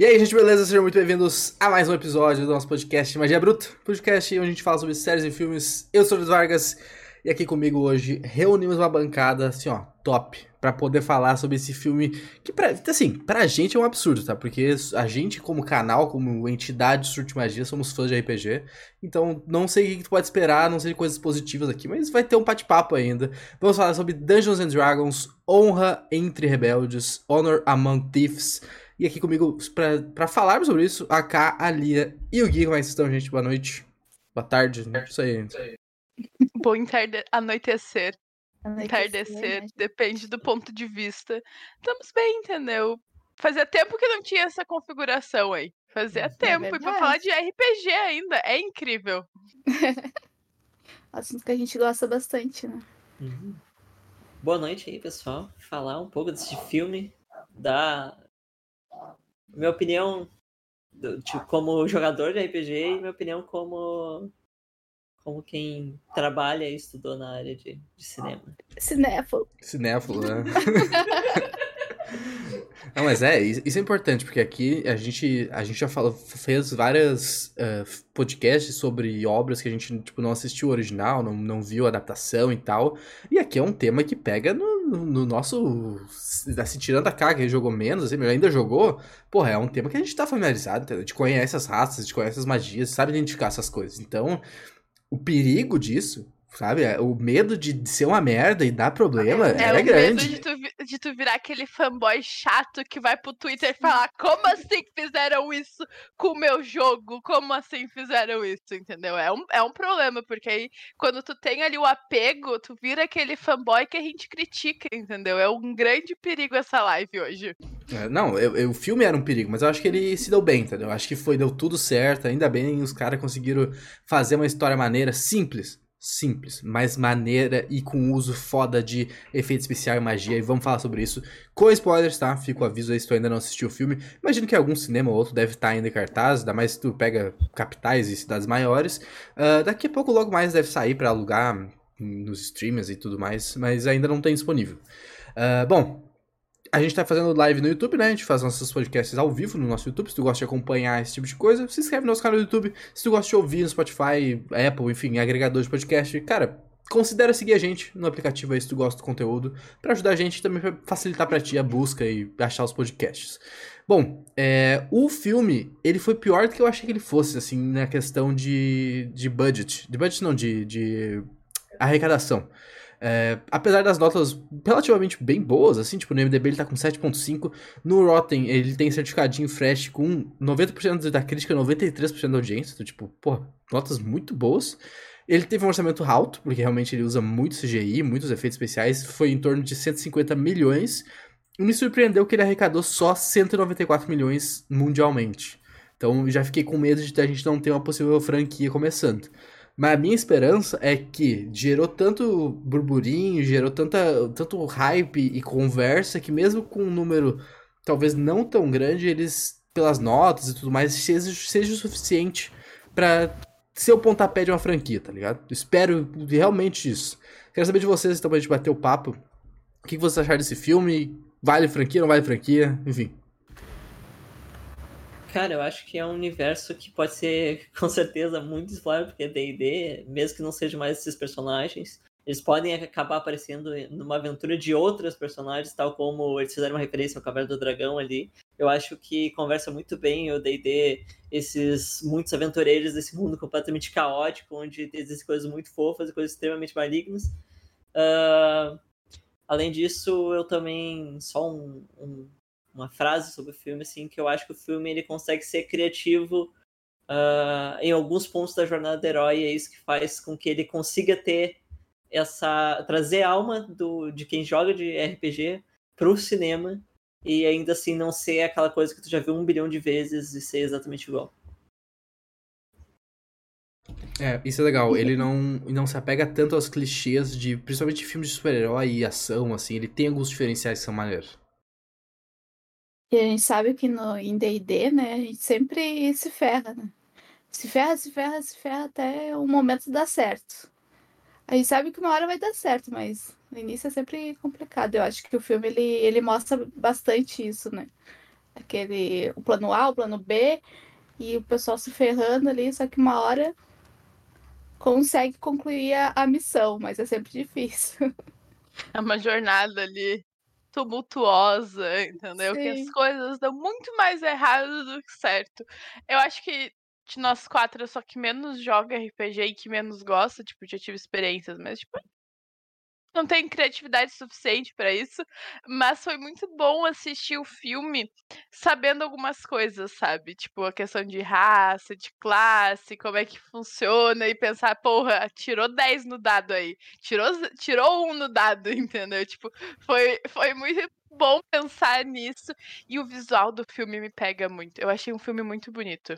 E aí, gente, beleza? Sejam muito bem-vindos a mais um episódio do nosso podcast Magia Bruto, podcast onde a gente fala sobre séries e filmes. Eu sou o Luiz Vargas e aqui comigo hoje reunimos uma bancada, assim, ó, top, para poder falar sobre esse filme que, pra, assim, pra gente é um absurdo, tá? Porque a gente, como canal, como entidade de Surte Magia, somos fãs de RPG, então não sei o que tu pode esperar, não sei coisas positivas aqui, mas vai ter um bate-papo ainda. Vamos falar sobre Dungeons and Dragons, Honra entre Rebeldes, Honor Among Thieves e aqui comigo, para falarmos sobre isso, a K, a Lia e o Gui. Como é que estão, gente? Boa noite. Boa tarde. Né? Isso aí. Bom entarde... anoitecer. Entardecer, né? depende do ponto de vista. Estamos bem, entendeu? Fazia tempo que não tinha essa configuração aí. Fazia é tempo. É e pra falar de RPG ainda, é incrível. Assunto que a gente gosta bastante, né? Uhum. Boa noite aí, pessoal. Falar um pouco desse filme, da minha opinião tipo, como jogador de RPG e minha opinião como como quem trabalha e estudou na área de, de cinema. Cinéfilo. Cinéfilo, né? Não, mas é, isso é importante, porque aqui a gente, a gente já falou, fez várias uh, podcasts sobre obras que a gente tipo, não assistiu o original, não, não viu a adaptação e tal. E aqui é um tema que pega no, no, no nosso. Assim, tirando a cara que ele jogou menos, assim, mas ainda jogou. Porra, é um tema que a gente tá familiarizado? A gente conhece as raças, a gente conhece as magias, sabe identificar essas coisas. Então, o perigo disso Sabe? É, o medo de ser uma merda e dar problema é, era é grande. Medo de tu, de tu virar aquele fanboy chato que vai pro Twitter falar como assim fizeram isso com o meu jogo? Como assim fizeram isso? Entendeu? É um, é um problema, porque aí quando tu tem ali o apego, tu vira aquele fanboy que a gente critica, entendeu? É um grande perigo essa live hoje. É, não, eu, eu, o filme era um perigo, mas eu acho que ele se deu bem, entendeu? Eu acho que foi, deu tudo certo, ainda bem os caras conseguiram fazer uma história maneira, simples simples, mas maneira e com uso foda de efeito especial e magia. E vamos falar sobre isso com spoilers, tá? Fico aviso aí se tu ainda não assistiu o filme. Imagino que algum cinema ou outro deve estar ainda em cartaz, ainda mais se tu pega capitais e cidades maiores. Uh, daqui a pouco, logo mais, deve sair para alugar nos streamers e tudo mais, mas ainda não tem disponível. Uh, bom, a gente tá fazendo live no YouTube, né? A gente faz nossos podcasts ao vivo no nosso YouTube. Se tu gosta de acompanhar esse tipo de coisa, se inscreve no nosso canal do YouTube. Se tu gosta de ouvir no Spotify, Apple, enfim, agregador de podcast, cara, considera seguir a gente no aplicativo aí se tu gosta do conteúdo, para ajudar a gente também pra facilitar para ti a busca e achar os podcasts. Bom, é, o filme, ele foi pior do que eu achei que ele fosse, assim, na questão de, de budget. De budget não, de, de arrecadação. É, apesar das notas relativamente bem boas, assim, tipo, no MDB ele tá com 7.5, no Rotten ele tem certificadinho fresh com 90% da crítica e 93% da audiência, então, tipo, pô, notas muito boas. Ele teve um orçamento alto, porque realmente ele usa muito CGI, muitos efeitos especiais, foi em torno de 150 milhões, e me surpreendeu que ele arrecadou só 194 milhões mundialmente. Então já fiquei com medo de a gente não ter uma possível franquia começando. Mas a minha esperança é que gerou tanto burburinho, gerou tanta, tanto hype e conversa que mesmo com um número talvez não tão grande, eles, pelas notas e tudo mais, seja, seja o suficiente para ser o pontapé de uma franquia, tá ligado? Espero realmente isso. Quero saber de vocês, então, pra gente bater o papo. O que vocês acharam desse filme? Vale franquia, não vale franquia? Enfim. Cara, eu acho que é um universo que pode ser, com certeza, muito explorado, porque D&D, mesmo que não seja mais esses personagens, eles podem acabar aparecendo numa aventura de outros personagens, tal como eles fizeram uma referência ao Caverna do Dragão ali. Eu acho que conversa muito bem o D&D, esses muitos aventureiros desse mundo completamente caótico, onde existem coisas muito fofas e coisas extremamente malignas. Uh, além disso, eu também, só um, um uma frase sobre o filme, assim, que eu acho que o filme ele consegue ser criativo uh, em alguns pontos da jornada do herói, é isso que faz com que ele consiga ter essa. trazer a alma do, de quem joga de RPG pro cinema e ainda assim não ser aquela coisa que tu já viu um bilhão de vezes e ser exatamente igual. É, isso é legal. Ele não, não se apega tanto aos clichês de, principalmente filmes de super-herói e ação, assim. Ele tem alguns diferenciais que são maneiros. E a gente sabe que no, em D&D, né, a gente sempre se ferra, né? Se ferra, se ferra, se ferra até o momento dar certo. A gente sabe que uma hora vai dar certo, mas no início é sempre complicado. Eu acho que o filme, ele, ele mostra bastante isso, né? aquele o plano A, o plano B, e o pessoal se ferrando ali, só que uma hora consegue concluir a, a missão, mas é sempre difícil. É uma jornada ali tumultuosa, entendeu? Que Sim. as coisas dão muito mais errado do que certo. Eu acho que de nós quatro eu sou a que menos joga RPG e que menos gosta, tipo, já tive experiências, mas tipo, não tenho criatividade suficiente pra isso, mas foi muito bom assistir o filme sabendo algumas coisas, sabe? Tipo, a questão de raça, de classe, como é que funciona e pensar, porra, tirou 10 no dado aí, tirou, tirou um no dado, entendeu? Tipo, foi, foi muito bom pensar nisso e o visual do filme me pega muito. Eu achei um filme muito bonito.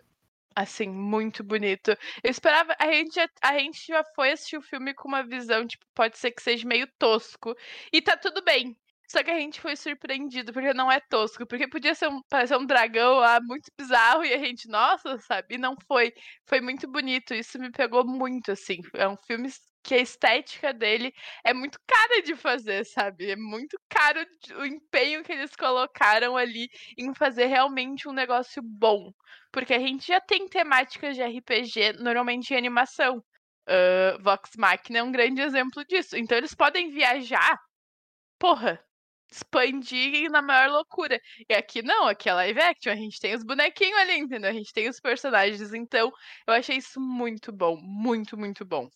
Assim, muito bonito. Eu esperava. A gente, já, a gente já foi assistir o filme com uma visão, tipo, pode ser que seja meio tosco. E tá tudo bem. Só que a gente foi surpreendido, porque não é tosco. Porque podia ser um, parecer um dragão lá muito bizarro e a gente, nossa, sabe? E não foi. Foi muito bonito. Isso me pegou muito, assim. É um filme que a estética dele é muito cara de fazer, sabe? É muito caro o empenho que eles colocaram ali em fazer realmente um negócio bom. Porque a gente já tem temáticas de RPG normalmente em animação. Ah, Vox Machina é um grande exemplo disso. Então eles podem viajar, porra, expandir na maior loucura. E aqui não, aqui é live action, a gente tem os bonequinhos ali, entendeu? A gente tem os personagens. Então eu achei isso muito bom, muito, muito bom.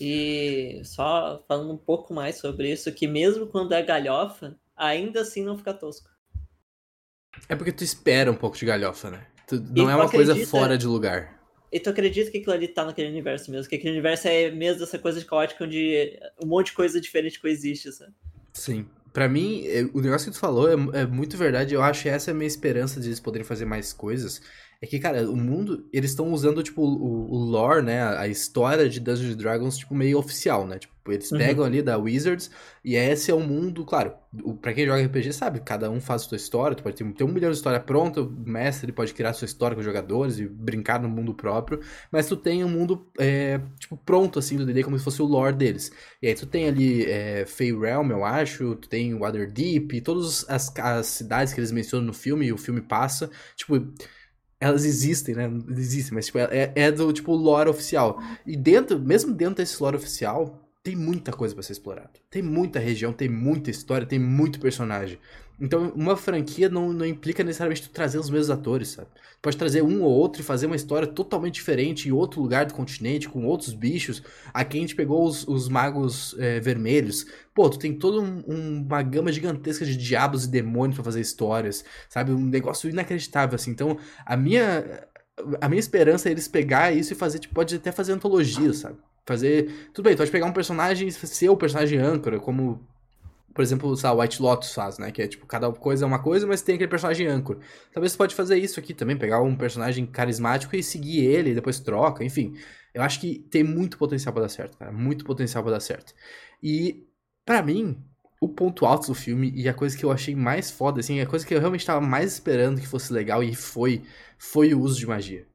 E só falando um pouco mais sobre isso, que mesmo quando é galhofa, ainda assim não fica tosco. É porque tu espera um pouco de galhofa, né? Tu- não tu é uma coisa acredita- fora de lugar. E tu acredita que aquilo ali tá naquele universo mesmo? Que aquele universo é mesmo essa coisa de caótica onde um monte de coisa diferente coexiste, sabe? Sim. Pra mim, é- o negócio que tu falou é, é muito verdade. Eu acho que essa é a minha esperança de eles poderem fazer mais coisas. É que, cara, o mundo, eles estão usando, tipo, o, o lore, né? A, história de Dungeons Dragons, tipo, meio oficial, né? Tipo, eles Uhum. pegam ali da Wizards e esse é o mundo, claro, o, pra quem joga RPG sabe, cada um faz a sua história, tu pode ter, ter um milhão de história pronta, o mestre pode criar a sua história com os jogadores e brincar no mundo próprio, mas tu tem um mundo, é, tipo, pronto, assim, do D&D, como se fosse o lore deles. E aí tu tem ali é, Fey Realm, eu acho, tu tem Waterdeep, todas as, as cidades que eles mencionam no filme, e o filme passa, tipo, elas existem, né? Existem, mas tipo, é, é do tipo lore oficial. E dentro, mesmo dentro desse lore oficial, tem muita coisa pra ser explorado. Tem muita região, tem muita história, tem muito personagem. Então, uma franquia não, não implica necessariamente tu trazer os mesmos atores, sabe? Tu pode trazer um ou outro e fazer uma história totalmente diferente em outro lugar do continente, com outros bichos. Aqui a gente pegou os, os magos é, vermelhos. Pô, tu tem toda um- um- uma gama gigantesca de diabos e demônios pra fazer histórias, sabe? Um negócio inacreditável, assim. Então, a minha, a minha esperança é eles pegar isso e fazer, tipo, pode até fazer antologia, sabe? Fazer. Tudo bem, tu pode pegar um personagem e ser o personagem âncora, como. Por exemplo, o White Lotus faz, né? Que é tipo, cada coisa é uma coisa, mas tem aquele personagem âncora. Talvez você pode fazer isso aqui também, pegar um personagem carismático e seguir ele, e depois troca, enfim. Eu acho que tem muito potencial pra dar certo, cara. Muito potencial pra dar certo. E, pra mim, o ponto alto do filme e a coisa que eu achei mais foda, assim, a coisa que eu realmente tava mais esperando que fosse legal e foi, foi o uso de magia.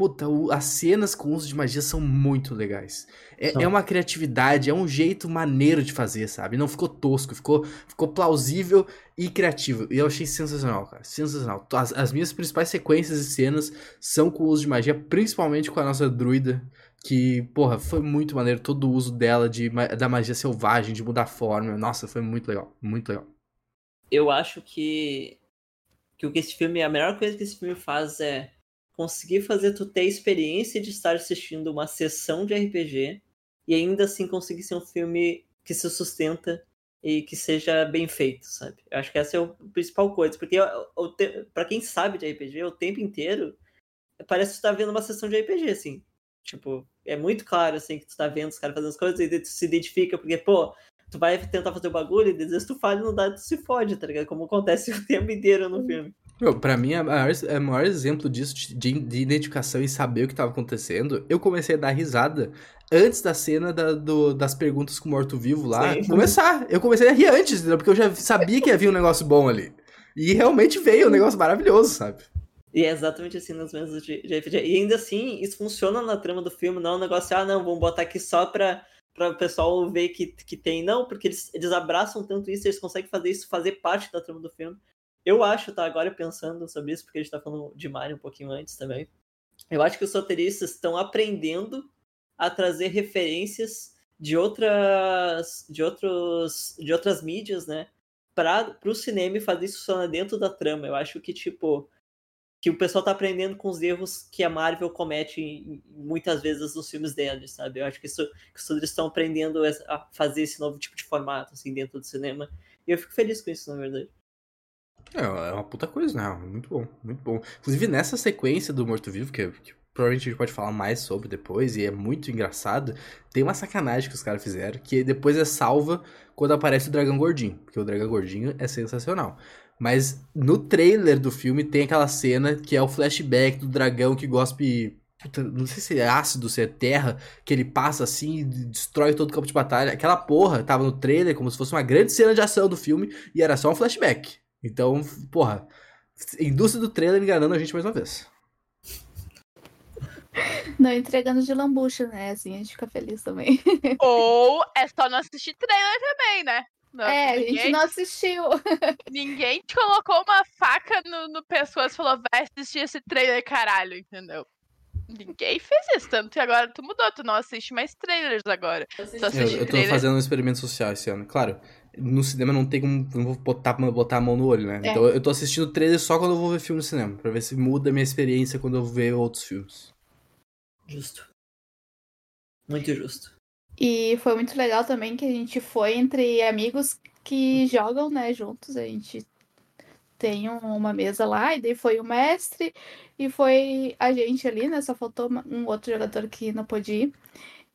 Puta, o- as cenas com uso de magia são muito legais. É, São. é uma criatividade, é um jeito maneiro de fazer, sabe? Não ficou tosco, ficou, ficou plausível e criativo. E eu achei sensacional, cara. Sensacional. As, as minhas principais sequências e cenas são com o uso de magia, principalmente com a nossa druida. Que, porra, foi muito maneiro todo o uso dela, de, da magia selvagem, de mudar a forma. Nossa, foi muito legal. Muito legal. Eu acho que, que o que esse filme, a melhor coisa que esse filme faz é conseguir fazer tu ter a experiência de estar assistindo uma sessão de RPG e ainda assim conseguir ser um filme que se sustenta e que seja bem feito, sabe? Eu acho que essa é a principal coisa, porque pra quem sabe de RPG, o tempo inteiro parece que tu tá vendo uma sessão de RPG, assim. Tipo, é muito claro, assim, que tu tá vendo os caras fazendo as coisas e tu se identifica, porque, pô, tu vai tentar fazer o bagulho e às vezes tu falha no dado tu se fode, tá ligado? Como acontece o tempo inteiro no filme. Meu, pra mim, a maior, o maior exemplo disso, de, de identificação e saber o que tava acontecendo, eu comecei a dar risada antes da cena da- do- das perguntas com o morto-vivo lá Sim. começar. Eu comecei a rir antes? Porque eu já sabia que havia um negócio bom ali. E realmente veio um negócio maravilhoso, sabe? E é exatamente assim nas mesas de, de RPG. E ainda assim, isso funciona na trama do filme, não é um negócio, ah, não, vamos botar aqui só pra, pra o pessoal ver que, que tem. Não, porque eles, eles abraçam tanto isso, eles conseguem fazer isso fazer parte da trama do filme. Eu acho, tá, agora pensando sobre isso, porque a gente tá falando de Mario um pouquinho antes também. Eu acho que os roteiristas estão aprendendo a trazer referências de outras de outros de outras mídias, né, para o cinema e fazer isso funcionar dentro da trama. Eu acho que tipo que o pessoal tá aprendendo com os erros que a Marvel comete muitas vezes nos filmes deles, sabe? Eu acho que, isso, que eles estão aprendendo a fazer esse novo tipo de formato, assim, dentro do cinema. E eu fico feliz com isso, na verdade. É, é uma puta coisa, né? Muito bom, muito bom. Inclusive, nessa sequência do Morto Vivo, que, que provavelmente a gente pode falar mais sobre depois, e é muito engraçado, tem uma sacanagem que os caras fizeram, que depois é salva quando aparece o dragão gordinho, porque o dragão gordinho é sensacional. Mas no trailer do filme tem aquela cena que é o flashback do dragão que gospe. Puta, não sei se é ácido, se é terra, que ele passa assim e destrói todo o campo de batalha. Aquela porra tava no trailer como se fosse uma grande cena de ação do filme e era só um flashback. Então, porra, indústria do trailer enganando a gente mais uma vez. Não entregando de lambucha, né? Assim a gente fica feliz também. Ou é só não assistir trailer também, né? Não, é, ninguém, a gente não assistiu. Ninguém te colocou uma faca no, no pescoço e falou, vai assistir esse trailer, caralho, entendeu? Ninguém fez isso, tanto que agora tu mudou, tu não assiste mais trailers agora. Eu, eu tô fazendo um experimento social esse ano, claro. No cinema não tem como. Não vou botar, botar a mão no olho, né? É. Então eu tô assistindo trailer só quando eu vou ver filme no cinema. Pra ver se muda a minha experiência quando eu ver outros filmes. Justo. Muito justo. E foi muito legal também que a gente foi entre amigos que jogam, né, juntos. A gente tem uma mesa lá, e daí foi o mestre, e foi a gente ali, né? Só faltou um outro jogador que não pôde ir.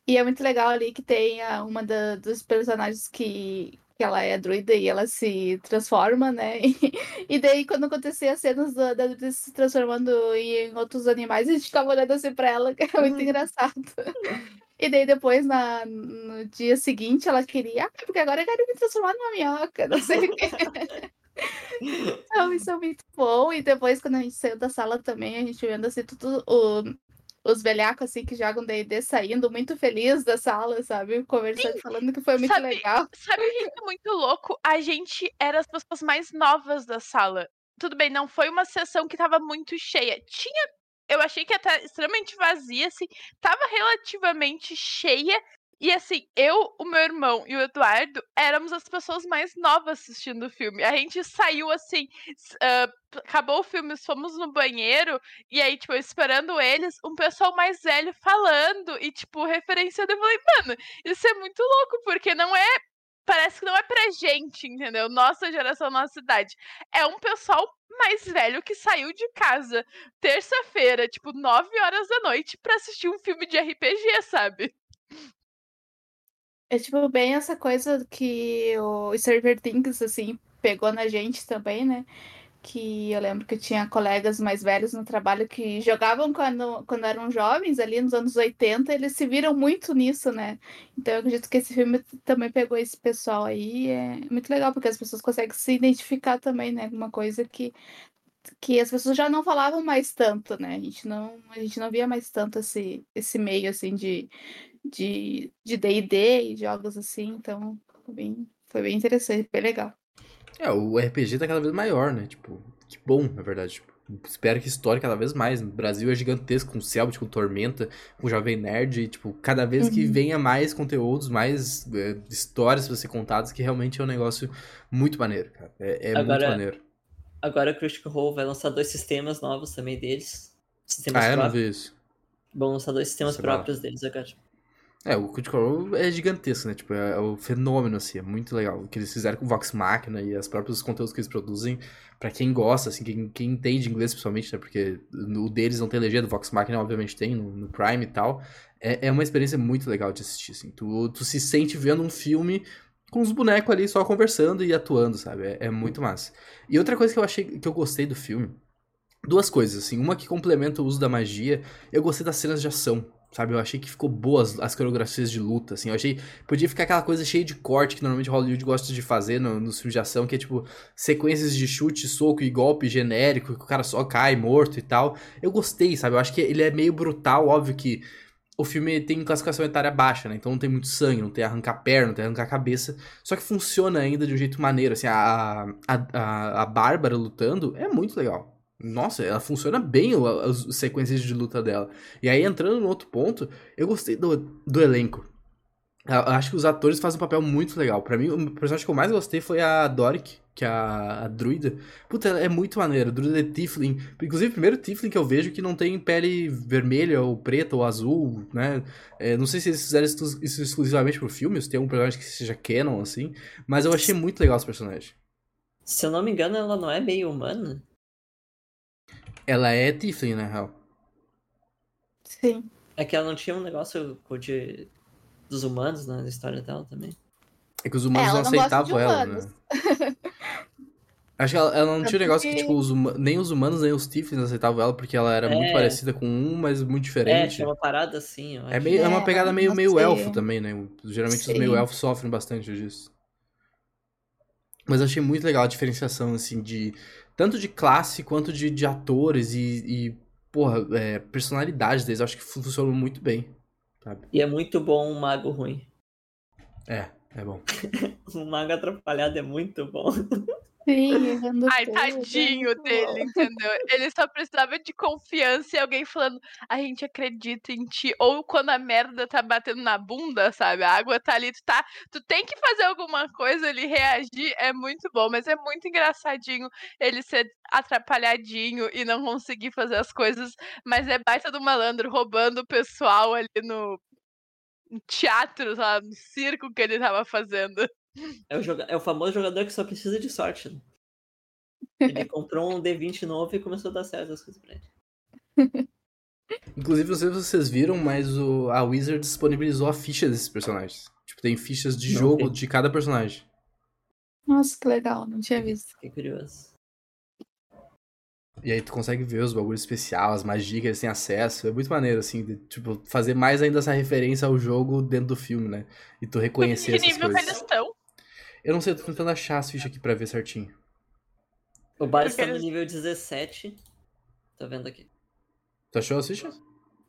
E é muito legal ali que tem uma da, dos personagens que, que ela é druida e ela se transforma, né? E, e daí, quando acontecia as cenas da, da se transformando em outros animais, a gente ficava olhando assim pra ela, que é muito uhum. engraçado. E daí depois, na, no dia seguinte, ela queria, ah, porque agora eu quero me transformar numa minhoca, não sei o quê. então, isso é muito bom. E depois, quando a gente saiu da sala também, a gente vendo assim, tudo o, os velhacos assim que jogam D&D saindo muito feliz da sala, sabe? Conversando, Sim. falando que foi muito sabe, legal. Sabe o que é muito louco? A gente era as pessoas mais novas da sala. Tudo bem, não foi uma sessão que tava muito cheia. Tinha eu achei que ia estar extremamente vazia, assim, tava relativamente cheia. E assim, eu, o meu irmão e o Eduardo éramos as pessoas mais novas assistindo o filme. A gente saiu assim, uh, acabou o filme, fomos no banheiro, e aí, tipo, esperando eles, um pessoal mais velho falando, e, tipo, referenciando. Eu falei, mano, isso é muito louco, porque não é parece que não é pra gente, entendeu? Nossa geração, nossa idade. É um pessoal mais velho que saiu de casa terça-feira, tipo, 9 horas da noite, pra assistir um filme de RPG, sabe? É tipo bem essa coisa que o Stranger Things, assim, pegou na gente também, né? Que eu lembro que tinha colegas mais velhos no trabalho que jogavam quando, quando eram jovens, ali nos anos 80, eles se viram muito nisso, né? Então eu acredito que esse filme também pegou esse pessoal aí. É muito legal, porque as pessoas conseguem se identificar também, né? Uma coisa que, que as pessoas já não falavam mais tanto, né? A gente não, a gente não via mais tanto esse, esse meio, assim, de de de D&D e jogos assim, então foi bem, foi bem interessante, bem legal. É, o RPG tá cada vez maior, né? Tipo, que bom, na verdade. Tipo, espero que estoure cada vez mais. O Brasil é gigantesco, com Selbit, com Tormenta, com Jovem Nerd. E, tipo, cada vez uhum. que venha mais conteúdos, mais é, histórias pra ser contadas, que realmente é um negócio muito maneiro, cara. É, é agora, muito maneiro. Agora a Critical Role vai lançar dois sistemas novos também deles. Sistemas ah, é? Não vi isso. Vão lançar dois sistemas próprios deles agora. É, o Critical Role é gigantesco, né? Tipo, é, é o fenômeno, assim, é muito legal. O que eles fizeram com o Vox Machina e os próprios conteúdos que eles produzem, para quem gosta, assim, quem, quem entende inglês principalmente, né? Porque o deles não tem legenda, o Vox Machina obviamente tem, no, no Prime e tal. É, é uma experiência muito legal de assistir, assim. Tu, tu se sente vendo um filme com os bonecos ali só conversando e atuando, sabe? É, é muito massa. E outra coisa que eu achei, que eu gostei do filme, duas coisas, assim. Uma que complementa o uso da magia, eu gostei das cenas de ação sabe? Eu achei que ficou boas as coreografias de luta, assim. Eu achei. Podia ficar aquela coisa cheia de corte que normalmente Hollywood gosta de fazer no, nos filmes de ação, que é tipo sequências de chute, soco e golpe genérico, que o cara só cai morto e tal. Eu gostei, sabe? Eu acho que ele é meio brutal, óbvio que o filme tem classificação etária baixa, né? Então não tem muito sangue, não tem arrancar perna, não tem arrancar cabeça. Só que funciona ainda de um jeito maneiro. Assim, a, a, a, a Bárbara lutando é muito legal. Nossa, ela funciona bem as, as sequências de luta dela. E aí, entrando no outro ponto, eu gostei do, do elenco. Eu acho que os atores fazem um papel muito legal. Para mim, o personagem que eu mais gostei foi a Doric, que é a, a druida. Puta, ela é muito maneira. Druida é Tiflin. Inclusive, o primeiro Tiflin que eu vejo que não tem pele vermelha, ou preta, ou azul, né? É, não sei se eles fizeram isso, isso exclusivamente pro filme, se tem algum personagem que seja canon, assim. Mas eu achei muito legal esse personagem. Se eu não me engano, ela não é meio humana? Ela é Tiflin, na real. Sim. É que ela não tinha um negócio de dos humanos né, na história dela também. É que os humanos É, não não aceitavam ela, né? Acho que ela, ela não É tinha um negócio que, porque- tipo, os huma- nem os humanos nem os Tiflins aceitavam ela, porque ela era muito É. parecida com um, mas muito É, diferente. tinha uma parada assim, eu É, meio, é uma É, pegada meio, meio elfo também, né? Geralmente os Sim. meio elfos sofrem bastante disso. Mas eu achei muito legal a diferenciação, assim, de tanto de classe quanto de, de atores e, e porra, é, personalidades deles. Eu acho que funcionou muito bem, sabe? E é muito bom um mago ruim. É, é bom. Um mago atrapalhado é muito bom. Sim, errando Ai, tudo, tadinho muito dele, entendeu? Ele só precisava de confiança e alguém falando, a gente acredita em ti. Ou quando a merda tá batendo na bunda, sabe? A água tá ali, tu tá. Tu tem que fazer alguma coisa, ele reagir, é muito bom, mas é muito engraçadinho ele ser atrapalhadinho e não conseguir fazer as coisas. Mas é baita do malandro roubando o pessoal ali no no teatro, sabe? No circo que ele tava fazendo. É o, joga... é o famoso jogador que só precisa de sorte. Né? Ele comprou um D20 novo e começou a dar certo as coisas pra ele. Inclusive, não sei se vocês viram, mas o, a Wizard disponibilizou a ficha desses personagens. Tipo, tem fichas de Não jogo vi. de cada personagem. Nossa, que legal, não tinha visto. Fiquei curioso. E aí tu consegue ver os bagulhos especiais, as magias que eles têm acesso. É muito maneiro, assim, de, tipo, fazer mais ainda essa referência ao jogo dentro do filme, né? E tu reconhecer que essas nível que coisas. eles estão? Eu não sei, eu tô tentando achar as fichas aqui pra ver certinho. O bar Porque está no eles- nível 17. Tô vendo aqui. Tu achou as fichas?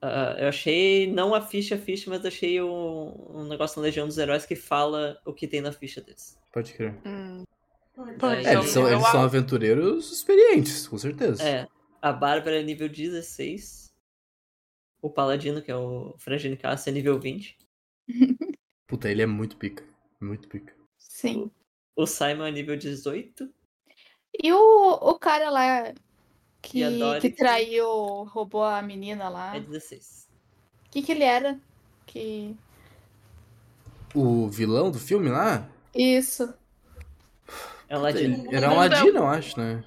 Ah, eu achei, não a ficha ficha, mas achei o- um negócio na Legião dos Heróis que fala o que tem na ficha deles. Pode crer. Hum. Daí- É, eles são, eles são aventureiros experientes, com certeza. É, a Bárbara é nível 16. O Paladino, que é o Frangine Cassia, é nível 20. Puta, ele é muito pica. Muito pica. Sim. O Simon é nível 18. E o, o cara lá que, que traiu, roubou a menina lá, É o 16. que que ele era? Que... O vilão do filme lá? Isso. É um ladino. Ele era um ladino, eu acho, né?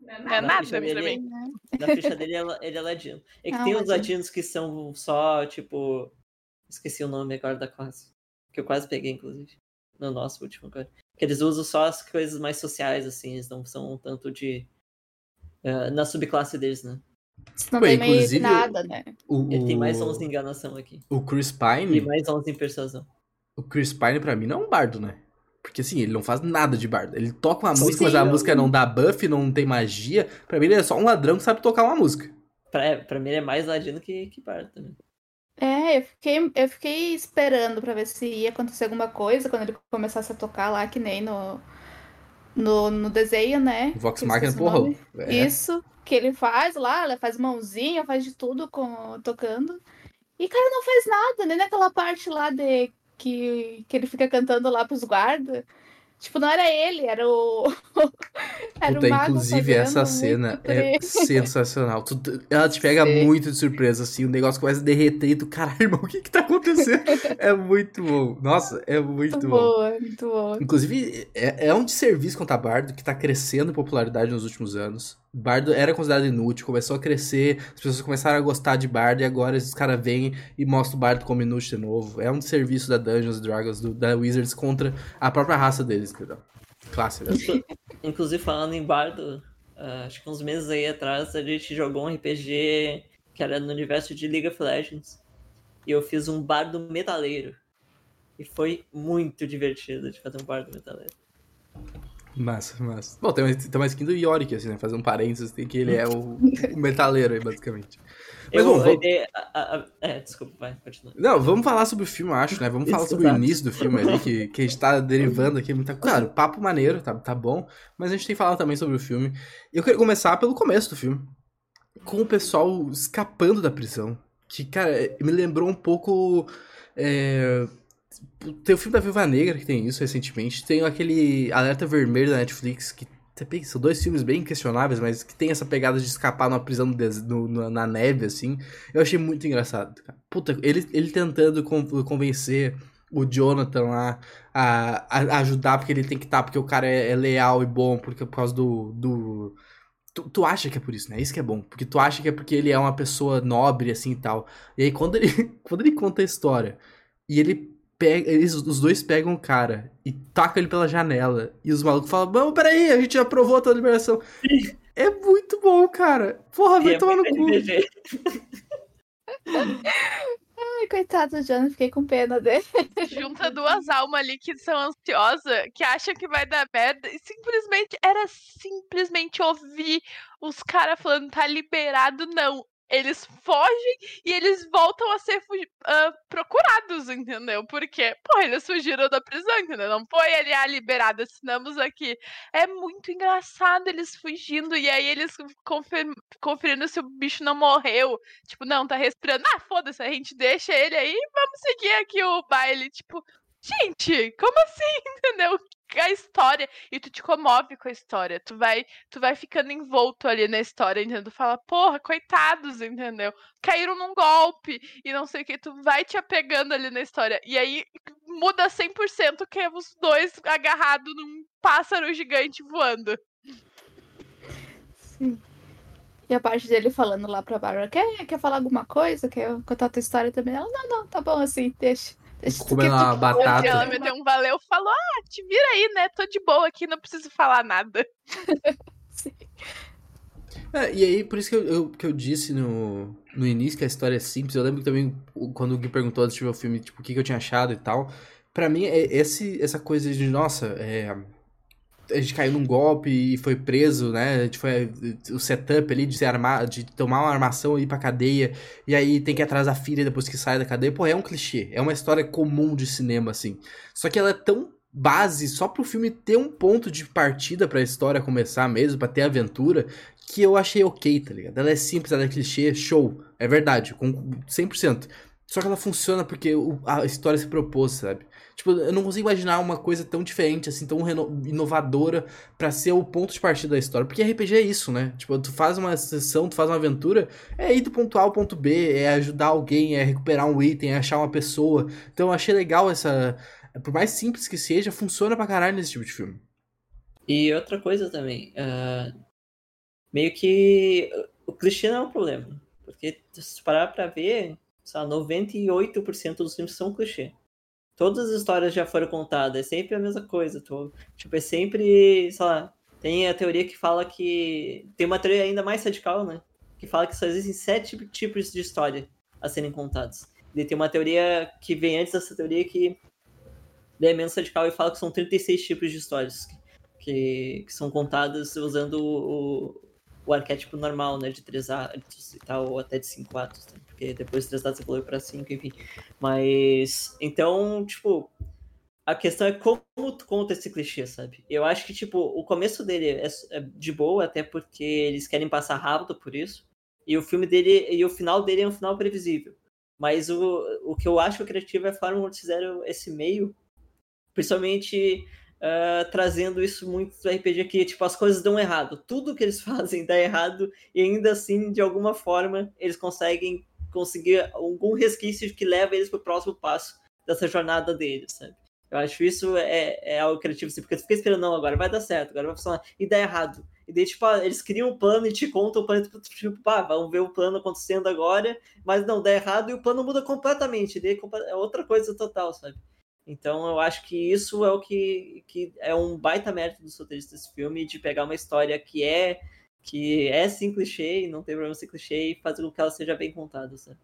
Não é Na nada ficha pra dele- mim. Na ficha dele, ele é ladino. É que Ah, tem uns ladino. ladinos que são só, tipo. Esqueci o nome agora da classe. Que eu quase peguei, inclusive. No nosso último agora. Que eles usam só as coisas mais sociais, assim. Eles não são tanto de. eh, na subclasse deles, né? Isso não Pô, tem meio nada, né? O, Ele tem mais o- 11 em enganação aqui. O Chris E Pine, mais 11 em persuasão. o Chris Pine pra mim não é um bardo, né? Porque assim, ele não faz nada de bardo. Ele toca uma Sim. música, mas a música não dá buff, não tem magia. Pra mim ele é só um ladrão que sabe tocar uma música. Pra, pra mim, ele é mais ladino que, que bardo também. É, eu fiquei, eu fiquei esperando pra ver se ia acontecer alguma coisa quando ele começasse a tocar lá, que nem no, no, no desenho, né? Vox Machina, porra. é. Isso, que ele faz lá, ele faz mãozinha, faz de tudo com, tocando. E, cara, não faz nada, nem naquela parte lá de que, que ele fica cantando lá pros guardas. Tipo, não era ele, era o. era Puta, o mago inclusive essa cena é sensacional. Tu- ela te pega Sim. muito de surpresa, assim, o negócio começa a derreter e tu, caralho, irmão, o que que tá acontecendo? é muito bom. Nossa, é muito, Muito bom. boa, muito boa. Inclusive, é, é um desserviço contra Bardo que tá crescendo em popularidade nos últimos anos. Bardo era considerado inútil, começou a crescer, as pessoas começaram a gostar de Bardo e agora esses caras vêm e mostram o Bardo como inútil de novo. É um desserviço da Dungeons Dragons, do- da Wizards contra a própria raça deles, entendeu? Classe, né? Inclu- Inclusive, falando em bardo, ah, acho que uns meses aí atrás a gente jogou um RPG que era no universo de League of Legends. E eu fiz um bardo metaleiro. E foi muito divertido de fazer um bardo metaleiro. Massa, massa. Bom, tem, tem uma skin do Yorick, assim, né? Fazer um parênteses, tem que ele é o, o metaleiro aí, basicamente. Mas, Eu, bom, vamos- é, é, desculpa, vai, continua. Não, vamos falar sobre o filme, eu acho, né? Vamos falar Isso, sobre o início do filme ali, que, que a gente tá derivando aqui muita coisa. Claro, papo maneiro, tá, tá bom, mas a gente tem que falar também sobre o filme. Eu queria começar pelo começo do filme. Com o pessoal escapando da prisão. Que, cara, me lembrou um pouco. É... Tem o filme da Viúva Negra que tem isso recentemente. Tem aquele Alerta Vermelho da Netflix, que são dois filmes bem questionáveis, mas que tem essa pegada de escapar numa prisão no no- na neve, assim. Eu achei muito engraçado. Puta, ele, ele tentando con- convencer o Jonathan lá a, a ajudar porque ele tem que estar, porque o cara é, é leal e bom, porque por causa do. do... Tu, tu acha que é por isso, né? Isso que é bom. Porque tu acha que é porque ele é uma pessoa nobre, assim e tal. E aí, quando ele, quando ele conta a história e ele pega. Eles, os dois pegam o cara e tacam ele pela janela. E os malucos falam: Não, peraí, a gente já aprovou a tua liberação. É muito bom, cara. Porra, vai é tomar no cu. Ai, coitado do fiquei com pena dele. Junta duas almas ali que são ansiosas, que acham que vai dar merda, e simplesmente era simplesmente ouvir os caras falando tá liberado, não. Eles fogem e eles voltam a ser ah, procurados, entendeu? Porque, pô, eles fugiram da prisão, entendeu? Não foi ali, ah, liberado, assinamos aqui. É muito engraçado eles fugindo e aí eles conferindo se o bicho não morreu. Tipo, não, tá respirando. Ah, foda-se, a gente deixa ele aí vamos seguir aqui o baile. Tipo, gente, como assim? Entendeu? A história. E tu te comove com a história. Tu vai, tu vai ficando envolto ali na história, entendeu? Tu fala, porra, coitados, entendeu? Caíram num golpe e não sei o que. Tu vai te apegando ali na história. E aí muda 100% que é os dois agarrados num pássaro gigante voando. Sim. E a parte dele falando lá pra Bárbara, quer, quer falar alguma coisa? Quer contar a tua história também? Ela, não, não, tá bom assim, deixa. Comendo uma batata. Ela me deu um valeu falou: Ah, te vira aí, né? Tô de boa aqui, não preciso falar nada. Sim. É, e aí, por isso que eu, eu- que eu disse no, no início que a história é simples. Eu lembro que também, quando o Gui perguntou antes de ver o filme, tipo, o que, que eu tinha achado e tal. Pra mim, é esse, essa coisa de, nossa, é, a gente caiu num golpe e foi preso, né? A gente foi o setup ali de se armar, de tomar uma armação e ir pra cadeia. E aí tem que ir atrás da filha depois que sai da cadeia. Pô, é um clichê. É uma história comum de cinema, assim. Só que ela é tão base só pro filme ter um ponto de partida pra história começar mesmo, pra ter aventura, que eu achei ok, tá ligado? Ela é simples, ela é clichê, show. É verdade, com 100%. Só que ela funciona porque a história se propôs, sabe? Tipo, eu não consigo imaginar uma coisa tão diferente, assim, tão inovadora pra ser o ponto de partida da história. Porque RPG é isso, né? Tipo, tu faz uma sessão, tu faz uma aventura, é ir do ponto A ao ponto B, é ajudar alguém, é recuperar um item, é achar uma pessoa. Então eu achei legal essa. Por mais simples que seja, funciona pra caralho nesse tipo de filme. E outra coisa também, ah, meio que o clichê não é um problema. Porque se parar pra ver, sei lá, 98% dos filmes são clichê. Todas as histórias já foram contadas, é sempre a mesma coisa. Tu, tipo, é sempre, sei lá, tem a teoria que fala que. Tem uma teoria ainda mais radical, né? Que fala que só existem sete tipos de história a serem contados. E tem uma teoria que vem antes dessa teoria que é menos radical e fala que são 36 tipos de histórias que, que são contadas usando o, o arquétipo normal, né? De três atos e tal, ou até de cinco atos, né? Porque depois de três atos evolui pra cinco, enfim. Mas, então, tipo, a questão é como tu conta esse clichê, sabe? Eu acho que, tipo, o começo dele é, é de boa, até porque eles querem passar rápido por isso. E o filme dele, e o final dele é um final previsível. Mas o, o que eu acho criativo é a forma como fizeram esse meio, principalmente ah, trazendo isso muito do RPG, que tipo, as coisas dão errado. Tudo que eles fazem dá errado, e ainda assim, de alguma forma, eles conseguem conseguir algum resquício que leva eles pro próximo passo dessa jornada deles, sabe? Eu acho isso é, é algo criativo, assim, porque tu fica esperando, não, agora vai dar certo, agora vai funcionar, e dá errado. E daí, tipo, ah, eles criam um plano e te contam o plano, tipo, tipo, pá, vamos ver o plano acontecendo agora, mas não, dá errado e o plano muda completamente, daí é é outra coisa total, sabe? Então eu acho que isso é o que, que é um baita mérito dos roteiristas desse filme, de pegar uma história que é que é sim clichê, não tem problema ser clichê, e fazer com que ela seja bem contada, sabe?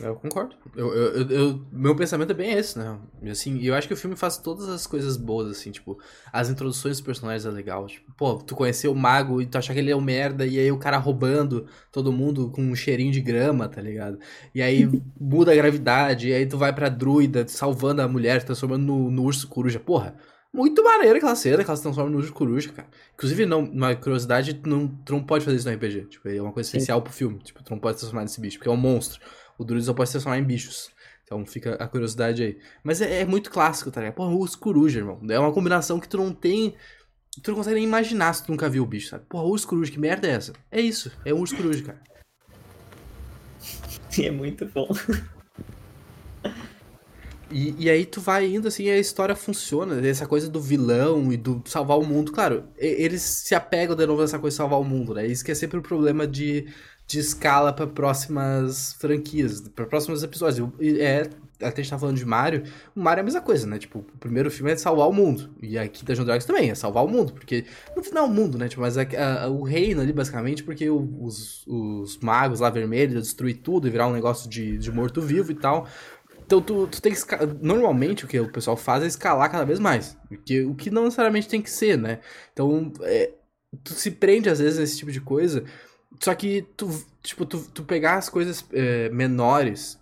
Eu concordo. Eu, eu, eu, meu pensamento é bem esse, né? Assim, eu acho que o filme faz todas as coisas boas, assim, tipo, as introduções dos personagens é legal. Tipo, pô, tu conhecer o mago e tu achar que ele é um merda, e aí o cara roubando todo mundo com um cheirinho de grama, tá ligado? E aí muda a gravidade, e aí tu vai pra druida, salvando a mulher, transformando no, no urso coruja. Porra, muito maneiro aquela cena que ela se transforma no urso coruja, cara. Inclusive, não, uma curiosidade, tu não, tu não pode fazer isso no RPG. Tipo, é uma coisa essencial pro filme. Tipo, tu não pode se transformar nesse bicho, porque é um monstro o druida só pode se transformar em bichos. Então fica a curiosidade aí. Mas é, é muito clássico, tá ligado? Porra, urso coruja, irmão. É uma combinação que tu não tem. Tu não consegue nem imaginar se tu nunca viu o bicho, sabe? Porra, urso coruja, que merda é essa? É isso, é um urso coruja, cara. É muito bom. E, e aí tu vai indo assim, a história funciona. Essa coisa do vilão e do salvar o mundo. Claro, eles se apegam de novo nessa coisa de salvar o mundo, né? Isso que é sempre o problema de de escala para próximas franquias, para próximos episódios. É, até a gente tá falando de Mario, o Mario é a mesma coisa, né? Tipo, o primeiro filme é salvar o mundo. E aqui da Dragons também, é salvar o mundo. Porque, no final, o mundo, né? Tipo, mas a, a, o reino ali, basicamente, porque os, os magos lá vermelhos destruir tudo e virar um negócio de, de morto-vivo e tal. Então tu, tu tem que. Normalmente o que o pessoal faz é escalar cada vez mais. Porque, o que não necessariamente tem que ser, né? Então, é, tu se prende às vezes nesse tipo de coisa só que tu, tipo, tu, tu pegar as coisas é, menores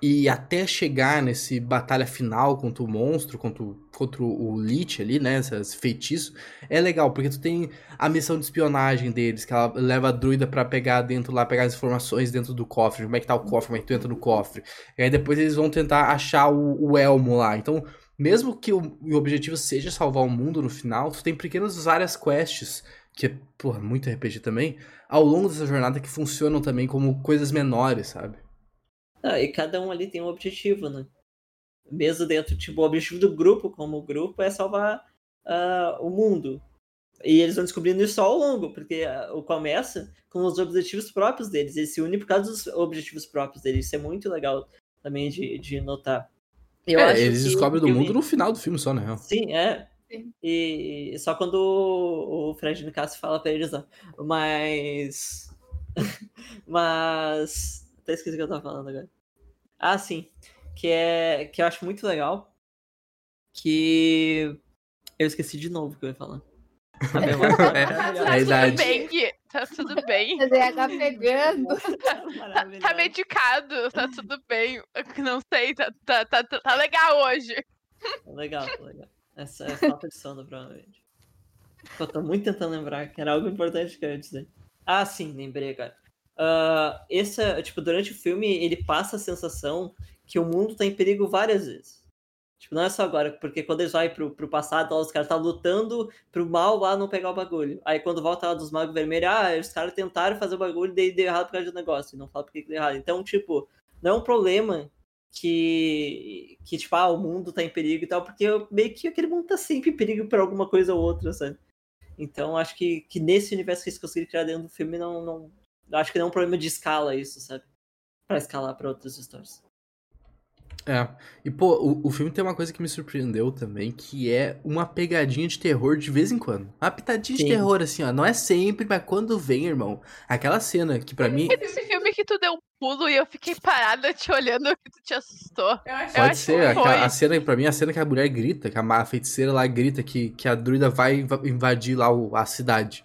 e até chegar nesse batalha final contra o monstro, contra o, contra o Lich ali, né, esse feitiço, é legal, porque tu tem a missão de espionagem deles, que ela leva a druida para pegar dentro lá, pegar as informações dentro do cofre, como é que tá o cofre, como é que tu entra no cofre. E aí depois eles vão tentar achar o, o elmo lá. Então, mesmo que o, o objetivo seja salvar o mundo no final, tu tem pequenas várias quests, que é, porra, muito RPG também, ao longo dessa jornada que funcionam também como coisas menores, sabe? Ah, e cada um ali tem um objetivo, né? Mesmo dentro, tipo, o objetivo do grupo, como grupo, é salvar uh, o mundo. E eles vão descobrindo isso ao longo, porque uh, começa com os objetivos próprios deles. Eles se unem por causa dos objetivos próprios deles. Isso é muito legal também de, de notar. Eu é, eles descobrem do mundo no final do filme só, né? Sim, é. E só quando o Fred Nicasso fala pra eles lá. Mas. Mas. Até esqueci o que eu tava falando agora. Ah, sim. Que é. Que eu acho muito legal. Que. Eu esqueci de novo o que eu ia falar. Memória tá, é, idade. Tudo bem, Gui. Tá tudo bem. Tá pegando. Tá, tá, medicado, tá tudo bem. Não sei, tá, tá, tá, tá legal hoje. Tá legal, tá legal. Essa é falta de sono, provavelmente. Eu tô muito tentando lembrar que era algo importante que eu ia dizer. Ah, sim, lembrei agora. Uh, esse, tipo, durante o filme, ele passa a sensação que o mundo tá em perigo várias vezes. Tipo, não é só agora, porque quando eles vão pro, pro passado, os caras tá lutando pro mal lá não pegar o bagulho. Aí quando volta lá dos magos vermelhos, ah, os caras tentaram fazer o bagulho e deu errado por causa do negócio. E não fala por que deu errado. Então, tipo, não é um problema que, que tipo, ah, o mundo tá em perigo e tal, porque eu, meio que aquele mundo tá sempre em perigo por alguma coisa ou outra, sabe? Então, acho que, que nesse universo que eles conseguiram criar dentro do filme, não, não, acho que não é um problema de escala isso, sabe? Pra escalar para outras histórias. É. E, pô, o, o filme tem uma coisa que me surpreendeu também, que é uma pegadinha de terror de vez em quando. Uma pitadinha Sim. de terror, assim, ó. Não é sempre, mas quando vem, irmão. Aquela cena que para mim. Esse filme que tu deu um pulo e eu fiquei parada te olhando que tu te assustou. Eu Pode ser. A, a, cena, pra mim, a cena que a mulher grita, que a feiticeira lá grita que, que a druida vai invadir lá o, a cidade.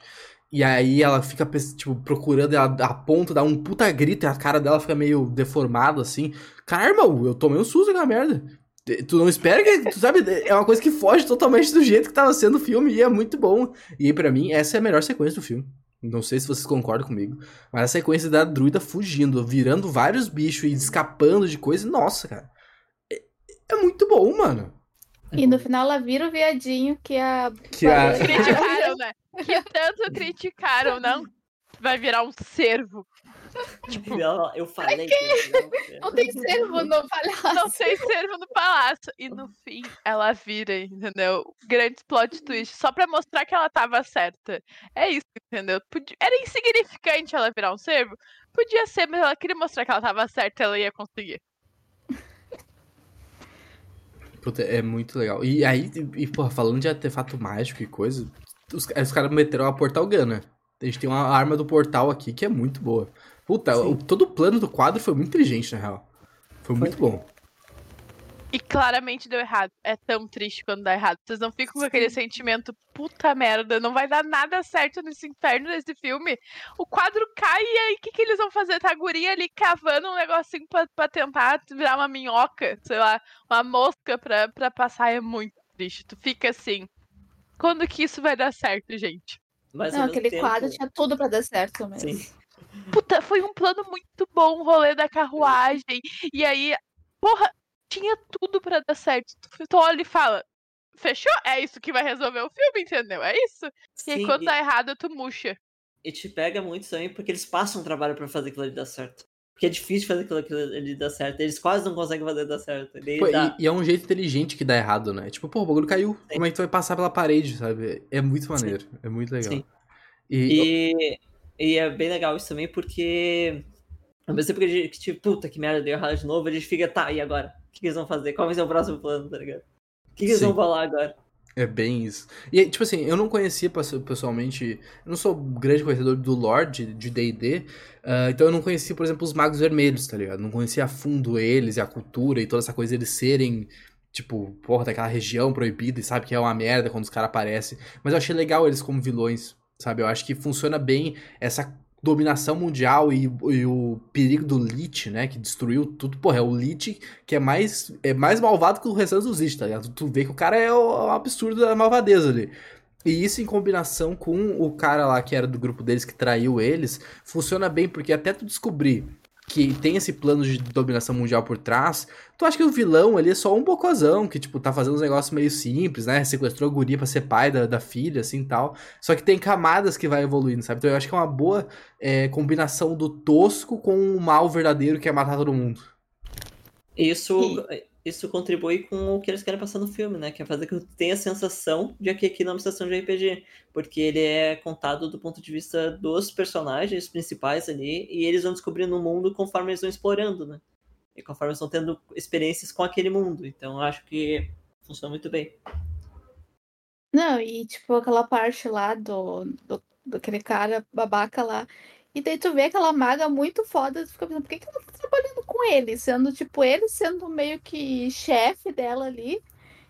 E aí ela fica, tipo, procurando, ela aponta, dá um puta grito e a cara dela fica meio deformada, assim. Cara, irmão, eu tomei um susto aquela merda. Tu não espera que, tu sabe, é uma coisa que foge totalmente do jeito que tava sendo o filme e é muito bom. E para mim, essa é a melhor sequência do filme. Não sei se vocês concordam comigo, mas a sequência da druida fugindo, virando vários bichos e escapando de coisa, nossa, cara. É, é muito bom, mano. E no final ela vira o viadinho que a. Que a... Né? Que tanto criticaram, não? Vai virar um cervo. Tipo, eu falei que... que... não tem cervo no palácio. Não tem cervo no palácio. E no fim, ela vira, entendeu? Grande plot twist, só pra mostrar que ela tava certa. É isso, entendeu? Era insignificante ela virar um cervo? Podia ser, mas ela queria mostrar que ela tava certa, ela ia conseguir. Puta, é muito legal. E aí, e, porra, falando de artefato mágico e coisa, os, os caras meteram a Portal Gun, né? A gente tem uma arma do portal aqui que é muito boa. Puta, Sim. o- todo o plano do quadro foi muito inteligente, na real. Foi muito bom. E claramente deu errado. É tão triste quando dá errado. Vocês não ficam com aquele sentimento, puta merda, não vai dar nada certo nesse inferno desse filme. O quadro cai e aí o que, que eles vão fazer? Tá a guria ali cavando um negocinho pra, pra tentar virar uma minhoca, sei lá, uma mosca pra, pra passar. É muito triste. Tu fica assim. Quando que isso vai dar certo, gente? Mas Não, aquele tempo- quadro tinha tudo pra dar certo mesmo. Sim. Puta, foi um plano muito bom o rolê da carruagem. E aí, porra, tinha tudo pra dar certo. Tu, tu olha e fala, fechou? É isso que vai resolver o filme, entendeu? É isso. E aí, Sim, quando e- dá errado, tu murcha. E te pega muito também porque eles passam trabalho pra fazer aquilo ali dar certo. Porque é difícil fazer aquilo, aquilo ali dar certo. Eles quase não conseguem fazer dar certo. E Pô, e, e é um jeito inteligente que dá errado, né? Tipo, pô, o bagulho caiu. Como é que tu vai passar pela parede, sabe? É muito maneiro. É muito legal. Sim. E, E, e é bem legal isso também porque. Ao mesmo tempo que a gente, tipo, puta que merda, deu errado de novo, a gente fica, tá, e agora? O que, eles vão fazer? Qual vai ser o próximo plano, tá ligado? O que, que eles Sim. vão falar agora? É bem isso. E, tipo assim, eu não conhecia pesso- pessoalmente. Eu não sou grande conhecedor do Lorde de DD. ah, então eu não conhecia, por exemplo, os Magos Vermelhos, tá ligado? Não conhecia a fundo eles e a cultura e toda essa coisa deles serem. Tipo, porra, daquela região proibida e sabe que é uma merda quando os caras aparecem. Mas eu achei legal eles como vilões, sabe? Eu acho que funciona bem essa dominação mundial e, e o perigo do Lich, né? Que destruiu tudo. Porra, é o Lich que é mais, é mais malvado que o restante dos Lich, tá ligado? Tu vê que o cara é o, o absurdo da malvadeza ali. E isso em combinação com o cara lá que era do grupo deles que traiu eles, funciona bem, porque até tu descobrir que tem esse plano de dominação mundial por trás, tu acha que o vilão ali é só um bocozão, que, tipo, tá fazendo uns negócios meio simples, né? Sequestrou a guria pra ser pai da, da filha, assim, tal. Só que tem camadas que vai evoluindo, sabe? Então eu acho que é uma boa é, combinação do tosco com o mal verdadeiro que é matar todo mundo. Isso, isso contribui com o que eles querem passar no filme, né? Que é fazer que tu tenha a sensação de que aquilo é uma estação de RPG. Porque ele é contado do ponto de vista dos personagens principais ali, e eles vão descobrindo o mundo conforme eles vão explorando, né? E conforme eles vão tendo experiências com aquele mundo. Então acho que funciona muito bem. Não, e tipo aquela parte lá do, do, daquele cara babaca lá. E daí tu vê aquela maga muito foda, tu fica pensando, por que, que ela tá trabalhando com ele? Sendo, tipo, ele sendo meio que chefe dela ali.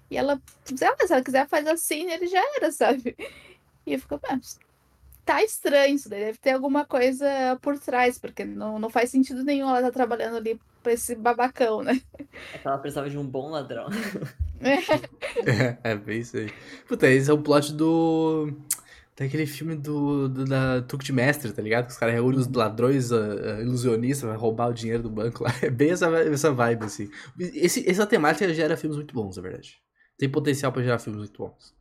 E ela, sei lá, se ela quiser fazer assim, ele já era, sabe? E eu fico, mas tá estranho isso daí, deve ter alguma coisa por trás, porque não, não faz sentido nenhum ela tá trabalhando ali pra esse babacão, né? É que ela precisava de um bom ladrão. É, é bem isso aí. Puta, esse é o plot do. Daquele filme do, do- da Truque de Mestre, tá ligado? Que os caras reúnem os ladrões ah, ilusionistas, vai roubar o dinheiro do banco lá. É bem essa, essa vibe, assim. Esse, essa temática gera filmes muito bons, na verdade. Tem potencial pra gerar filmes muito bons.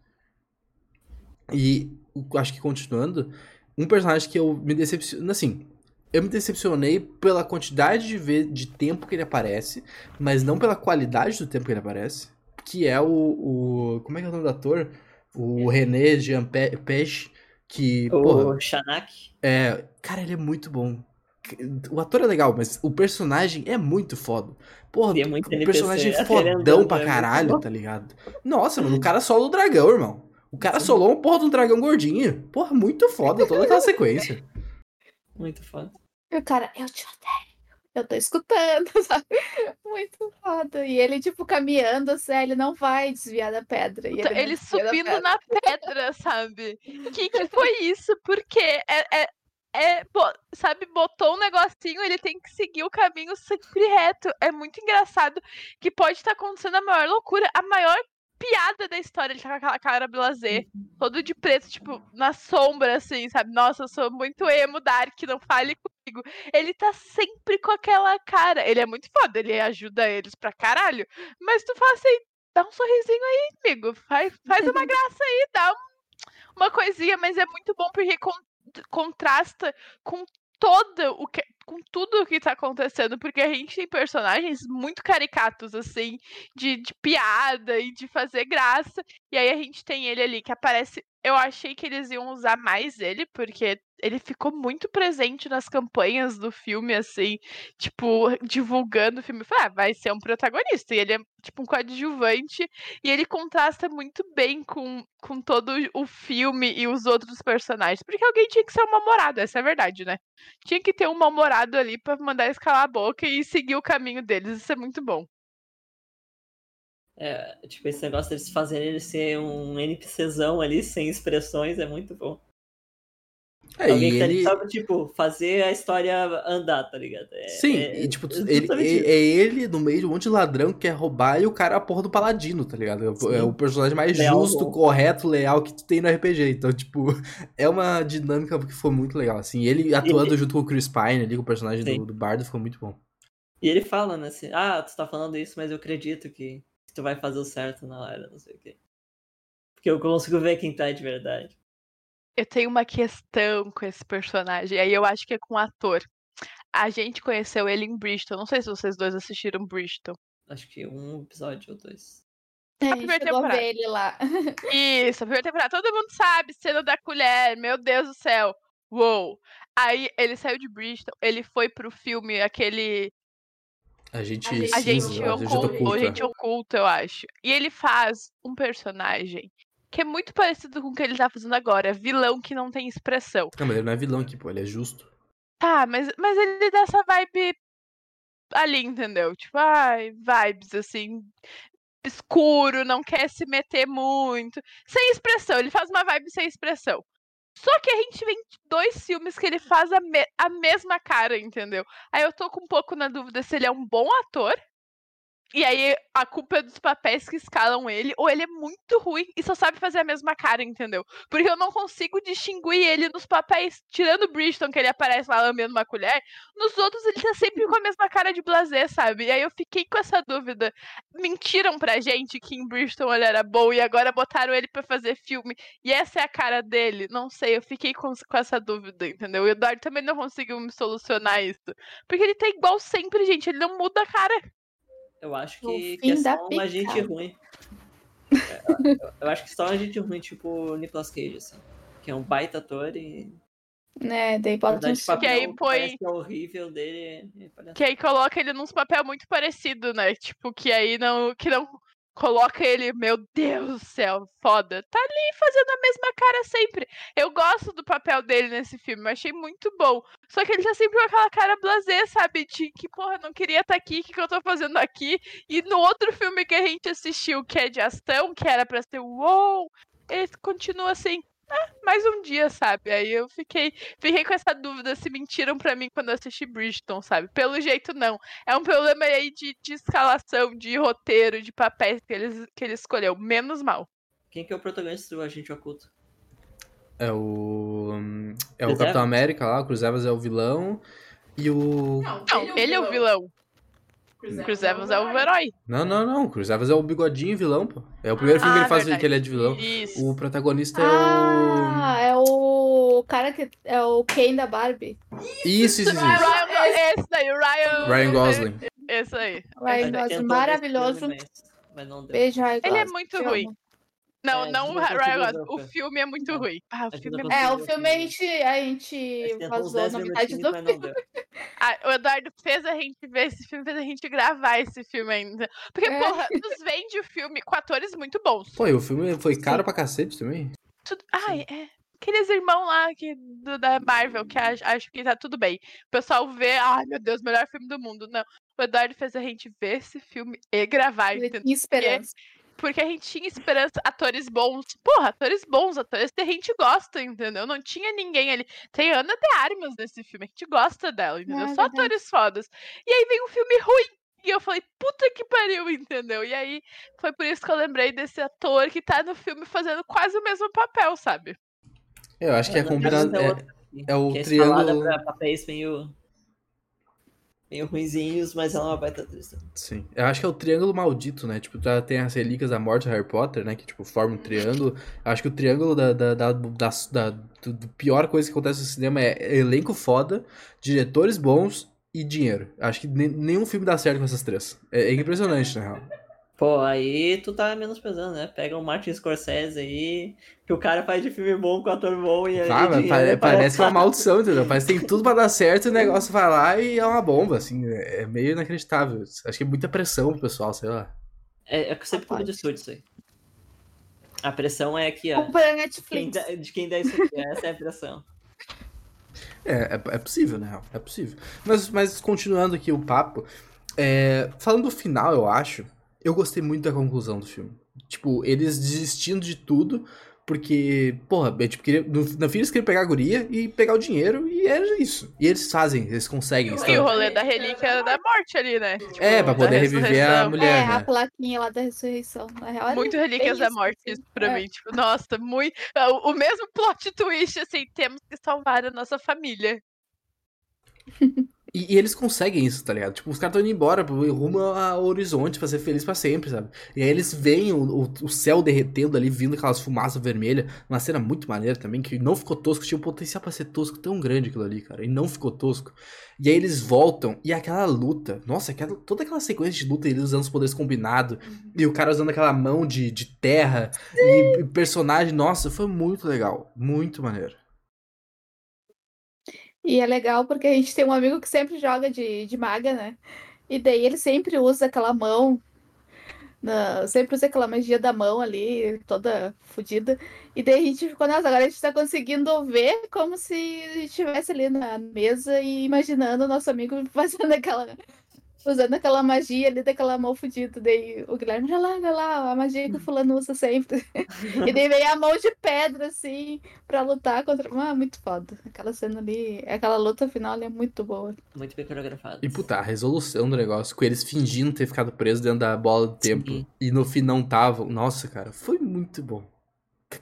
E acho que continuando, um personagem que eu me decepcionei. Assim, eu me decepcionei pela quantidade de, ve- de tempo que ele aparece, mas não pela qualidade do tempo que ele aparece. Que é o. o como é que é o nome do ator? O René Jean Pe- Pech. Que, porra, O Shanak. é. Cara, ele é muito bom. O ator é legal, mas o personagem é muito foda. Porra, é muito o NPC, personagem é fodão pra é caralho, tá ligado? Nossa, mano, o cara sola o dragão, irmão. O cara solou uma porra de um dragão gordinho. Porra, muito foda toda aquela sequência. Muito foda. E o cara, eu te odeio. Eu tô escutando, sabe? Muito foda. E ele, tipo, caminhando, assim, ele não vai desviar da pedra. Ele, ele subindo pedra. na pedra, sabe? Que que foi isso? Porque é, é, é, sabe, botou um negocinho, ele tem que seguir o caminho sempre reto. É muito engraçado que pode estar acontecendo a maior loucura, a maior piada da história. Ele tá com aquela cara blazer, todo de preto, tipo, na sombra, assim, sabe? Nossa, eu sou muito emo, dark, não fale comigo. Ele tá sempre com aquela cara. Ele é muito foda, ele ajuda eles pra caralho. Mas tu fala assim, dá um sorrisinho aí, amigo. Faz, faz uma graça aí, dá um- uma coisinha, mas é muito bom porque con- contrasta com toda o que com tudo o que tá acontecendo, porque a gente tem personagens muito caricatos, assim, de, de piada e de fazer graça, e aí a gente tem ele ali que aparece eu achei que eles iam usar mais ele, porque ele ficou muito presente nas campanhas do filme, assim, tipo, divulgando o filme. Falei, ah, vai ser um protagonista. E ele é, tipo, um coadjuvante. E ele contrasta muito bem com, com todo o filme e os outros personagens. Porque alguém tinha que ser um mal-humorado, essa é a verdade, né? Tinha que ter um mal-humorado ali pra mandar escalar a boca e seguir o caminho deles. Isso é muito bom. É, tipo, esse negócio deles fazerem ele ser um NPCzão ali, sem expressões, é muito bom. É, Alguém que tá ele... pra, tipo, fazer a história andar, tá ligado? É- Sim, é- e tipo, é ele, é, é ele no meio de um monte de ladrão que quer roubar e o cara é a porra do paladino, tá ligado? É o- É Sim. o personagem mais Leal, justo, bom. correto, leal que tu tem no RPG. Então, tipo, é uma dinâmica que foi muito legal, assim. Ele atuando junto com o Chris Pine ali, com o personagem do, do Bardo, ficou muito bom. E ele fala, né, assim, ah, tu tá falando isso, mas eu acredito que tu vai fazer o certo na hora, não sei o quê. Porque eu consigo ver quem tá de verdade. Eu tenho uma questão com esse personagem, aí eu acho que é com o ator. A gente conheceu ele em Bristol. Não sei se vocês dois assistiram Bristol. Acho que um episódio ou dois. A gente primeira a temporada. ver ele lá. Isso, a primeira temporada. Todo mundo sabe, cena da colher, meu Deus do céu. Uou. Aí ele saiu de Bristol, ele foi pro filme, aquele Agente Agente Agente cinza, agente Oculto, oculta. Agente Oculto, eu acho. E ele faz um personagem que é muito parecido com o que ele tá fazendo agora. Vilão que não tem expressão. Não, mas ele não é vilão aqui, pô, ele é justo. Tá, mas, mas ele dá essa vibe ali, entendeu? Tipo, ai, vibes assim, escuro, não quer se meter muito. Sem expressão, ele faz uma vibe sem expressão. Só que a gente vê dois filmes que ele faz a, me- a mesma cara, entendeu? Aí eu tô com um pouco na dúvida se ele é um bom ator. E aí a culpa é dos papéis que escalam ele, ou ele é muito ruim e só sabe fazer a mesma cara, entendeu? Porque eu não consigo distinguir ele nos papéis, tirando o Bridgeton, que ele aparece lá lambendo uma colher, nos outros ele tá sempre com a mesma cara de blazer, sabe? E aí eu fiquei com essa dúvida. Mentiram pra gente que em Bridgeton ele era bom e agora botaram ele pra fazer filme e essa é a cara dele? Não sei, eu fiquei com, com essa dúvida, entendeu? O Eduardo também não conseguiu me solucionar isso. Porque ele tá igual sempre, gente, ele não muda a cara. Eu acho que, que é só um agente picada. ruim. É, eu, eu acho que só um agente ruim, tipo o Nicolas Cage, assim. Que é um baita ator e. Né, daí bota uns... papel Que aí põe- que é horrível dele. palhaçada. Que aí coloca ele num papel muito parecido, né? Tipo, que aí não. Que não coloca ele, meu Deus do céu, foda. Tá ali fazendo a mesma cara sempre. Eu gosto do papel dele nesse filme, eu achei muito bom. Só que ele tá sempre com aquela cara blasé, sabe? De que, porra, não queria estar aqui, o que, que eu tô fazendo aqui? E no outro filme que a gente assistiu, que é de ação, que era pra ser uou, ele continua assim. Ah, mais um dia, sabe? Aí eu fiquei, fiquei com essa dúvida se mentiram pra mim quando eu assisti Bridgeton, sabe? Pelo jeito, não. É um problema aí de, de escalação, de roteiro, de papéis que ele, que ele escolheu. Menos mal. Quem que é o protagonista do Agente Oculto? É o. É o Chris Capitão Evans? América lá, o Cruz Evans é o vilão. E o. Não, ele é o vilão. Chris Evans é o herói. Não, não, não. O Cruz Evans é o bigodinho vilão, pô. É o primeiro filme que Ah, ele faz verdade. que ele é de vilão. Isso. O protagonista é Ah, é o cara que é o Ken da Barbie. o. Isso, isso, isso. isso. Ryan, esse daí, o Ryan. Ryan Gosling. Esse aí. Ryan. Gosling, maravilhoso. mas, não deu. Beijo, Ryan Ele é muito te ruim. Não, É, não a Gosling. O filme é muito É. ruim. Ah, o filme é a É, o filme a gente, a gente vazou 10 na metade minutinhos, do mas filme. não. Ah, o Eduardo fez a gente ver esse filme, fez a gente gravar esse filme ainda. Porque, É. porra, nos vende o filme com atores muito bons. Pô, e o filme foi caro pra cacete também. Tudo... Ai, é. Aqueles irmãos lá que, do, da Marvel que ach- acho que tá tudo bem. O pessoal vê, ai meu Deus, melhor filme do mundo. Não. O Eduardo fez a gente ver esse filme e gravar, Ele tinha esperança. Porque a gente tinha esperança, atores bons. Porra, atores bons, atores que a gente gosta, entendeu? Não tinha ninguém ali. Tem Ana de Armas nesse filme, a gente gosta dela, entendeu? É Só atores fodas. E aí vem um filme ruim. E eu falei, puta que pariu, entendeu? E aí foi por isso que eu lembrei desse ator que tá no filme fazendo quase o mesmo papel, sabe? Eu acho que é Na combinado. É, é o é escalada triângulo- pra papéis meio. Meio ruinzinhos, mas ela é uma baita atriz. Sim. Eu acho que é o triângulo maldito, né? Tipo, tá, tem as relíquias da morte do Harry Potter, né? Que, tipo, forma um triângulo. Eu acho que o triângulo da, da, da, da, da- do, do pior coisa que acontece no cinema é elenco foda, diretores bons e dinheiro. Acho que ne- nenhum filme dá certo com essas três. É, é impressionante, na real. Pô, aí tu tá menosprezando, né? Pega um Martin Scorsese aí, que o cara faz de filme bom com ator bom e Ah, mas e pare- dinheiro parece é uma maldição, entendeu? Parece que tem tudo pra dar certo e o negócio vai lá e é uma bomba, assim. É meio inacreditável. Acho que é muita pressão pro pessoal, sei lá. É, é sempre Rapaz. estúdio isso aí. A pressão é aqui, ó. Da Quem Netflix. dá- de quem dá isso aqui, essa é a pressão. É, é, é possível, na real. É possível. Mas, mas continuando aqui o papo, é, falando do final, eu acho, eu gostei muito da conclusão do filme. Tipo, eles desistindo de tudo, porque, porra, é, tipo, queria, no, no fim eles queriam pegar a guria e pegar o dinheiro, e era isso. E eles fazem, eles conseguem. E o rolê da relíquia da morte ali, né? Tipo, É, pra poder reviver a mulher. É, né? a plaquinha lá da ressurreição. Na real, Muito Relíquias da Morte, assim. isso pra É. mim. Tipo, nossa, muito. O, o mesmo plot twist, assim, temos que salvar a nossa família. E, e eles conseguem isso, tá ligado? Tipo, os caras estão indo embora rumo ao horizonte pra ser feliz pra sempre, sabe? E aí eles veem o, o, o céu derretendo ali, vindo aquelas fumaças vermelhas. Uma cena muito maneira também, que não ficou tosco. Tinha um potencial pra ser tosco tão grande aquilo ali, cara. E não ficou tosco. E aí eles voltam, e aquela luta. Nossa, aquela, toda aquela sequência de luta, eles usando os poderes combinados. E o cara usando aquela mão de, de terra. E, e personagem. Nossa, foi muito legal. Muito maneiro. E é legal porque a gente tem um amigo que sempre joga de, de maga, né? E daí ele sempre usa aquela mão, na- sempre usa aquela magia da mão ali, toda fodida. E daí a gente ficou, nossa, agora a gente tá conseguindo ver como se estivesse ali na mesa e imaginando o nosso amigo fazendo aquela. Usando aquela magia ali daquela mão fodida. Daí o Guilherme já lá, olha lá, a magia que o fulano usa sempre. e daí vem a mão de pedra, assim, pra lutar contra. Ah, muito foda. Aquela cena ali, aquela luta final ali é muito boa. Muito bem coreografado. E puta, a resolução do negócio, com eles fingindo ter ficado presos dentro da bola do tempo Sim. e no fim não estavam. Nossa, cara, foi muito bom.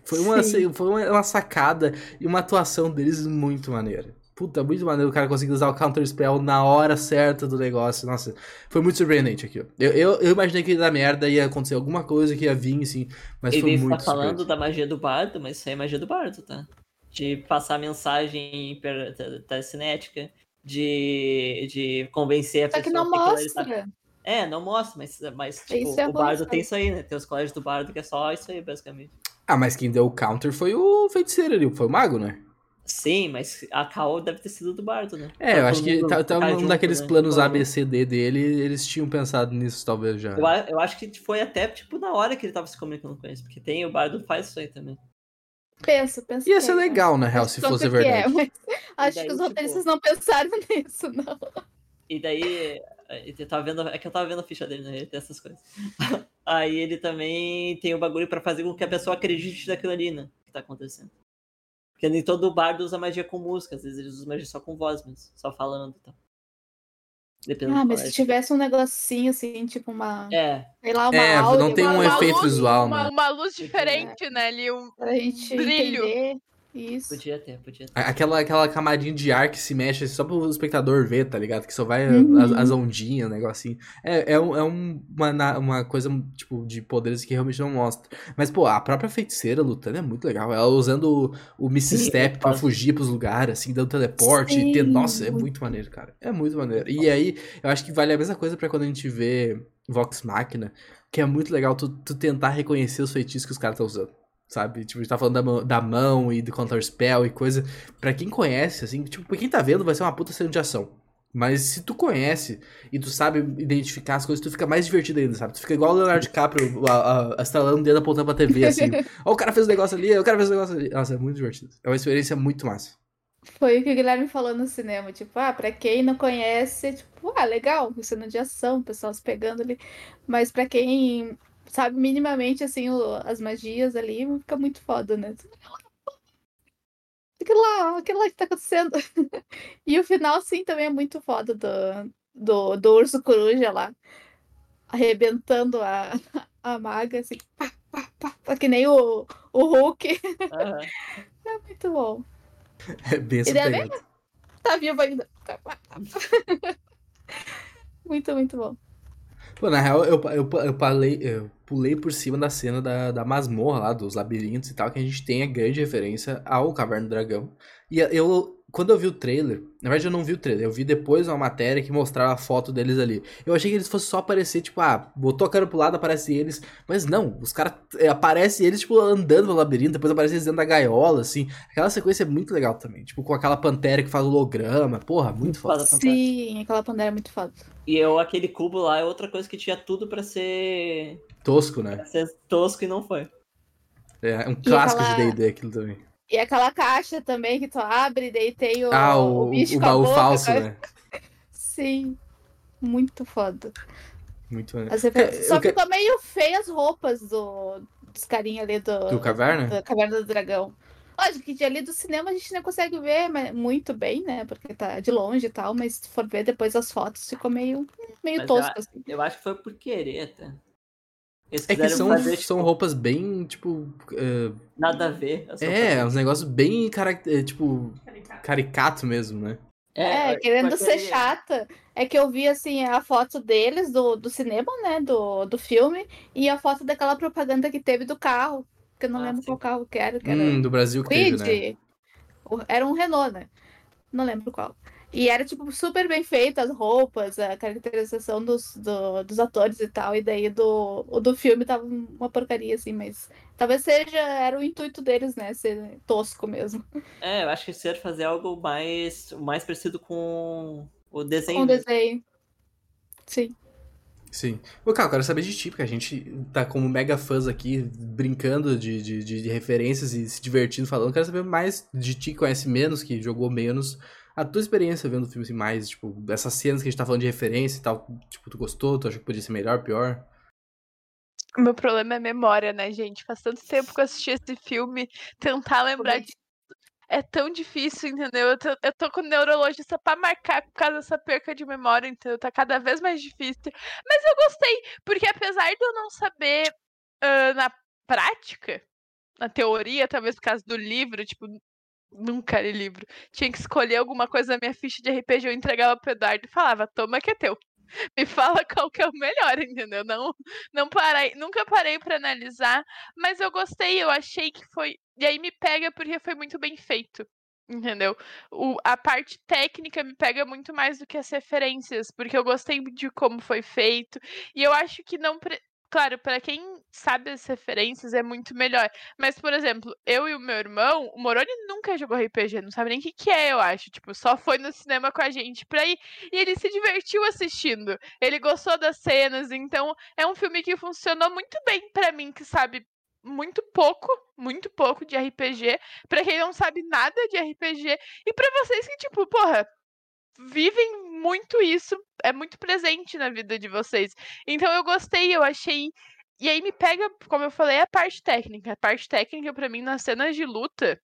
Foi uma, Sim. foi uma sacada e uma atuação deles muito maneira. Puta, muito maneiro o cara conseguir usar o Counter Spell na hora certa do negócio. Nossa, foi muito surpreendente aqui. ó. Eu, eu, eu imaginei que ia dar merda, ia acontecer alguma coisa que ia vir, assim, mas foi Ele muito tá falando da magia do bardo, mas isso aí é magia do bardo, tá? De passar mensagem per- te- telecinética, de, de convencer a Só que pessoa não que ali tá- mostra. É, não mostra, mas, mas tipo, é o bardo tem isso aí, né? Tem os colégios do bardo que é só isso aí, basicamente. Ah, mas quem deu o counter foi o feiticeiro ali, foi o mago, né? Sim, mas a Cal deve ter sido do bardo, né? É, eu acho todo que tá, tá um daqueles né? planos ABCD dele, eles tinham pensado nisso talvez já. Eu, a- eu acho que foi até, tipo, na hora que ele tava se comunicando com eles, porque tem, o bardo faz isso aí também. Pensa, pensa. Ia ser é, legal, na né? real, Acho se fosse é, verdade. mas acho daí, que os tipo- roteiristas não pensaram nisso, não. E daí, eu tava vendo, é que eu tava vendo a ficha dele, né? Ele tem essas coisas. Aí ele também tem o bagulho pra fazer com que a pessoa acredite naquilo ali, né? Que tá acontecendo. Porque nem todo bardo usa magia com música, às vezes eles usam magia só com voz mesmo, só falando e tal. Dependendo Ah, mas se tivesse um negocinho assim, tipo uma. É, Sei lá, uma É, não tem uma- um Uma efeito luz- visual, uma, né? uma luz diferente, né? Ali, um, Pra gente brilho. entender. Isso. podia ter, podia ter. Aquela, aquela camadinha de ar que se mexe só pro espectador ver, tá ligado? Que só vai Uhum. as, as ondinhas, negocinho. É, é, um- é um- uma, uma coisa, tipo, de poderes que realmente não mostra. Mas, pô, a própria feiticeira lutando é muito legal. Ela usando o, o Step pra fugir pros lugares, assim, dando teleporte. e ter- nossa, é muito. maneiro, cara. É muito maneiro. E aí, eu acho que vale a mesma coisa pra quando a gente vê Vox Machina, que é muito legal tu, tu tentar reconhecer os feitiços que os caras estão usando. Sabe? Tipo, a gente tá falando da mão, da mão e do counter spell e coisa. Pra quem conhece, assim, tipo, pra quem tá vendo, vai ser uma puta cena de ação. Mas se tu conhece e tu sabe identificar as coisas, tu fica mais divertido ainda, sabe? Tu fica igual o Leonardo DiCaprio, a, estalando o dedo apontando pra TV, assim. Ó, o cara fez um negócio ali, o cara fez um negócio ali. Nossa, é muito divertido. É uma experiência muito massa. Foi o que o Guilherme falou no cinema. Tipo, ah, pra quem não conhece, tipo, ah, legal, cena de ação, pessoal se pegando ali. Mas pra quem sabe minimamente, assim, o- as magias ali, fica muito foda, né? Aquilo lá, aquilo lá que tá acontecendo. E o final, sim, também é muito foda do, do, do urso coruja lá. Arrebentando a, a maga, assim, pá, pá, pá, pá, que nem o, o Hulk. Aham. É muito bom. É bem E daí-. Tá vivo ainda. Muito, muito bom. Pô, na real, eu, eu, eu, palei- eu pulei por cima da cena da, da masmorra lá, dos labirintos e tal, que a gente tem a grande referência ao Caverna do Dragão. E eu, quando eu vi o trailer, na verdade eu não vi o trailer, eu vi depois uma matéria que mostrava a foto deles ali. Eu achei que eles fossem só aparecer, tipo, ah, botou a cara pro lado, aparece eles. Mas não, os caras. É, aparece eles, tipo, andando no labirinto, depois aparece eles dentro da gaiola, assim. Aquela sequência é muito legal também. Tipo, com aquela pantera que faz holograma. Porra, muito, muito foda. foda Sim, aquela pantera é muito foda. E eu, aquele cubo lá é outra coisa que tinha tudo para ser. Tosco, né? Pra ser tosco e não foi. É, um clássico aquela... de DD aquilo também. E aquela caixa também que tu abre, daí tem o, ah, o, o bicho o baú boca, falso, né? Sim. Muito foda. Muito Só que ficou meio feio as roupas do, dos carinha ali do. Do Caverna? Da Caverna do Dragão. Lógico que de ali do cinema a gente não consegue ver muito bem, né? Porque tá de longe e tal, mas se for ver depois as fotos, ficou meio, meio tosco. Eu, assim. eu acho que foi por querer, até. É que são, fazer, tipo, são roupas bem, tipo. Uh... Nada a ver. É, uns negócios bem. É, tipo, caricato. caricato mesmo, né? É, é querendo ser chata. É que eu vi, assim, a foto deles, do, do cinema, né, do, do filme, e a foto daquela propaganda que teve do carro, que eu não ah, lembro sim. qual carro que era. Que era hum, do Brasil que teve, né? Era um Renault, né? Não lembro qual. E era, tipo, super bem feita as roupas, a caracterização dos, do, dos atores e tal. E daí do, o do filme tava uma porcaria, assim, mas talvez seja, era o intuito deles, né? Ser tosco mesmo. É, eu acho que ser fazer algo mais, mais parecido com o desenho. Com o desenho. Sim. Sim. Ô, cara, eu quero saber de ti, porque a gente tá como mega fãs aqui, brincando de, de, de referências e se divertindo falando. Eu quero saber mais de ti, que conhece menos, que jogou menos a tua experiência vendo o filme assim, mais, tipo, essas cenas que a gente tá falando de referência e tal, tipo, tu gostou? Tu achou que podia ser melhor, pior? O meu problema é memória, né, gente? Faz tanto tempo que eu assisti esse filme, tentar lembrar de é tão difícil, entendeu? Eu tô, eu tô com o neurologista pra marcar por causa dessa perca de memória, entendeu? Tá cada vez mais difícil. Mas eu gostei, porque apesar de eu não saber uh, na prática, na teoria, talvez por causa do livro, tipo, Nunca li livro. Tinha que escolher alguma coisa na minha ficha de RPG, eu entregava pro Eduardo e falava, toma que é teu. Me fala qual que é o melhor, entendeu? Não, não parei, nunca parei para analisar, mas eu gostei, eu achei que foi. E aí me pega porque foi muito bem feito. Entendeu? O, a parte técnica me pega muito mais do que as referências, porque eu gostei de como foi feito. E eu acho que não, Claro, para quem sabe as referências é muito melhor. Mas, por exemplo, eu e o meu irmão, o Moroni nunca jogou RPG, não sabe nem o que, que é, eu acho. Tipo, só foi no cinema com a gente pra ir. E ele se divertiu assistindo. Ele gostou das cenas. Então, é um filme que funcionou muito bem para mim, que sabe muito pouco, muito pouco de RPG. Para quem não sabe nada de RPG. E para vocês que, tipo, porra, vivem muito isso, é muito presente na vida de vocês. Então eu gostei, eu achei. E aí me pega, como eu falei, a parte técnica. A parte técnica, para mim, nas cenas de luta,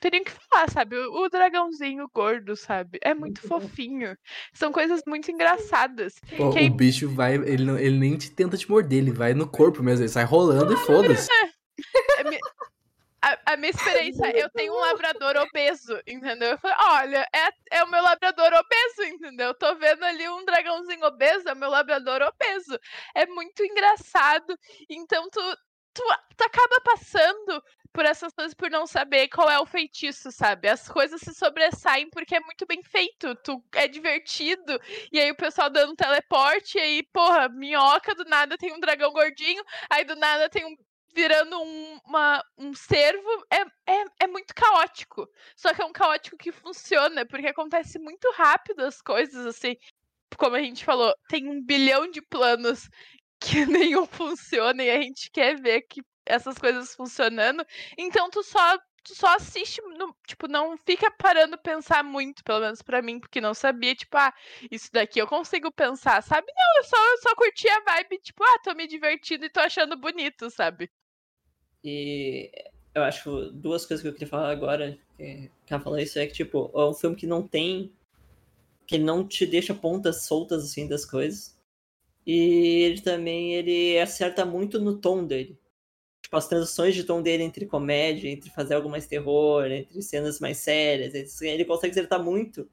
teriam que falar, sabe? O, dragãozinho gordo, sabe? É muito fofinho. São coisas muito engraçadas. O, aí... o bicho vai, ele, não, ele nem te tenta te morder, ele vai no corpo mesmo, ele sai rolando e foda-se. É, a, a, minha experiência, eu tenho um labrador obeso, entendeu? Eu falei, olha, é, é o meu labrador obeso, entendeu? Eu tô vendo ali um dragãozinho obeso, é o meu labrador obeso. É muito engraçado. Então tu, tu, tu acaba passando por essas coisas por não saber qual é o feitiço, sabe? As coisas se sobressaem porque é muito bem feito, tu é divertido, e aí o pessoal dando teleporte, e aí, porra, minhoca, do nada tem um dragão gordinho, aí do nada tem um virando um, uma, um servo é, é, é muito caótico. Só que é um caótico que funciona, porque acontece muito rápido as coisas, assim. Como a gente falou, tem um bilhão de planos que nenhum funciona e a gente quer ver que essas coisas funcionando. Então tu só tu só assiste, no, tipo, não fica parando pensar muito, pelo menos para mim, porque não sabia, tipo, ah, isso daqui eu consigo pensar, sabe? Não, eu só, eu só curti a vibe, tipo, ah, tô me divertindo e tô achando bonito, sabe? E eu acho duas coisas que eu queria falar agora, que ela falou isso, é que, tipo, é um filme que não tem. que não te deixa pontas soltas, assim, das coisas. E ele também, ele acerta muito no tom dele. Tipo, as transições de tom dele entre comédia, entre fazer algo mais terror, entre cenas mais sérias, ele consegue acertar muito,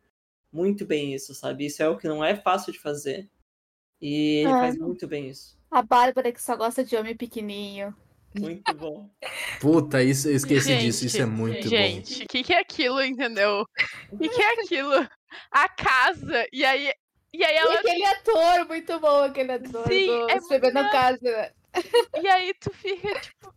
muito bem isso, sabe? Isso é o que não é fácil de fazer. E ele é. faz muito bem isso. A Bárbara que só gosta de homem pequenininho. Muito bom. Puta, isso, eu esqueci Gente, disso. Isso é muito bom. Gente, o que, que é aquilo, entendeu? O que, que é aquilo? A casa, e aí. E aí E ela. aquele ator, muito bom, aquele ator Sim, do é muito- Casa. E aí tu fica, tipo,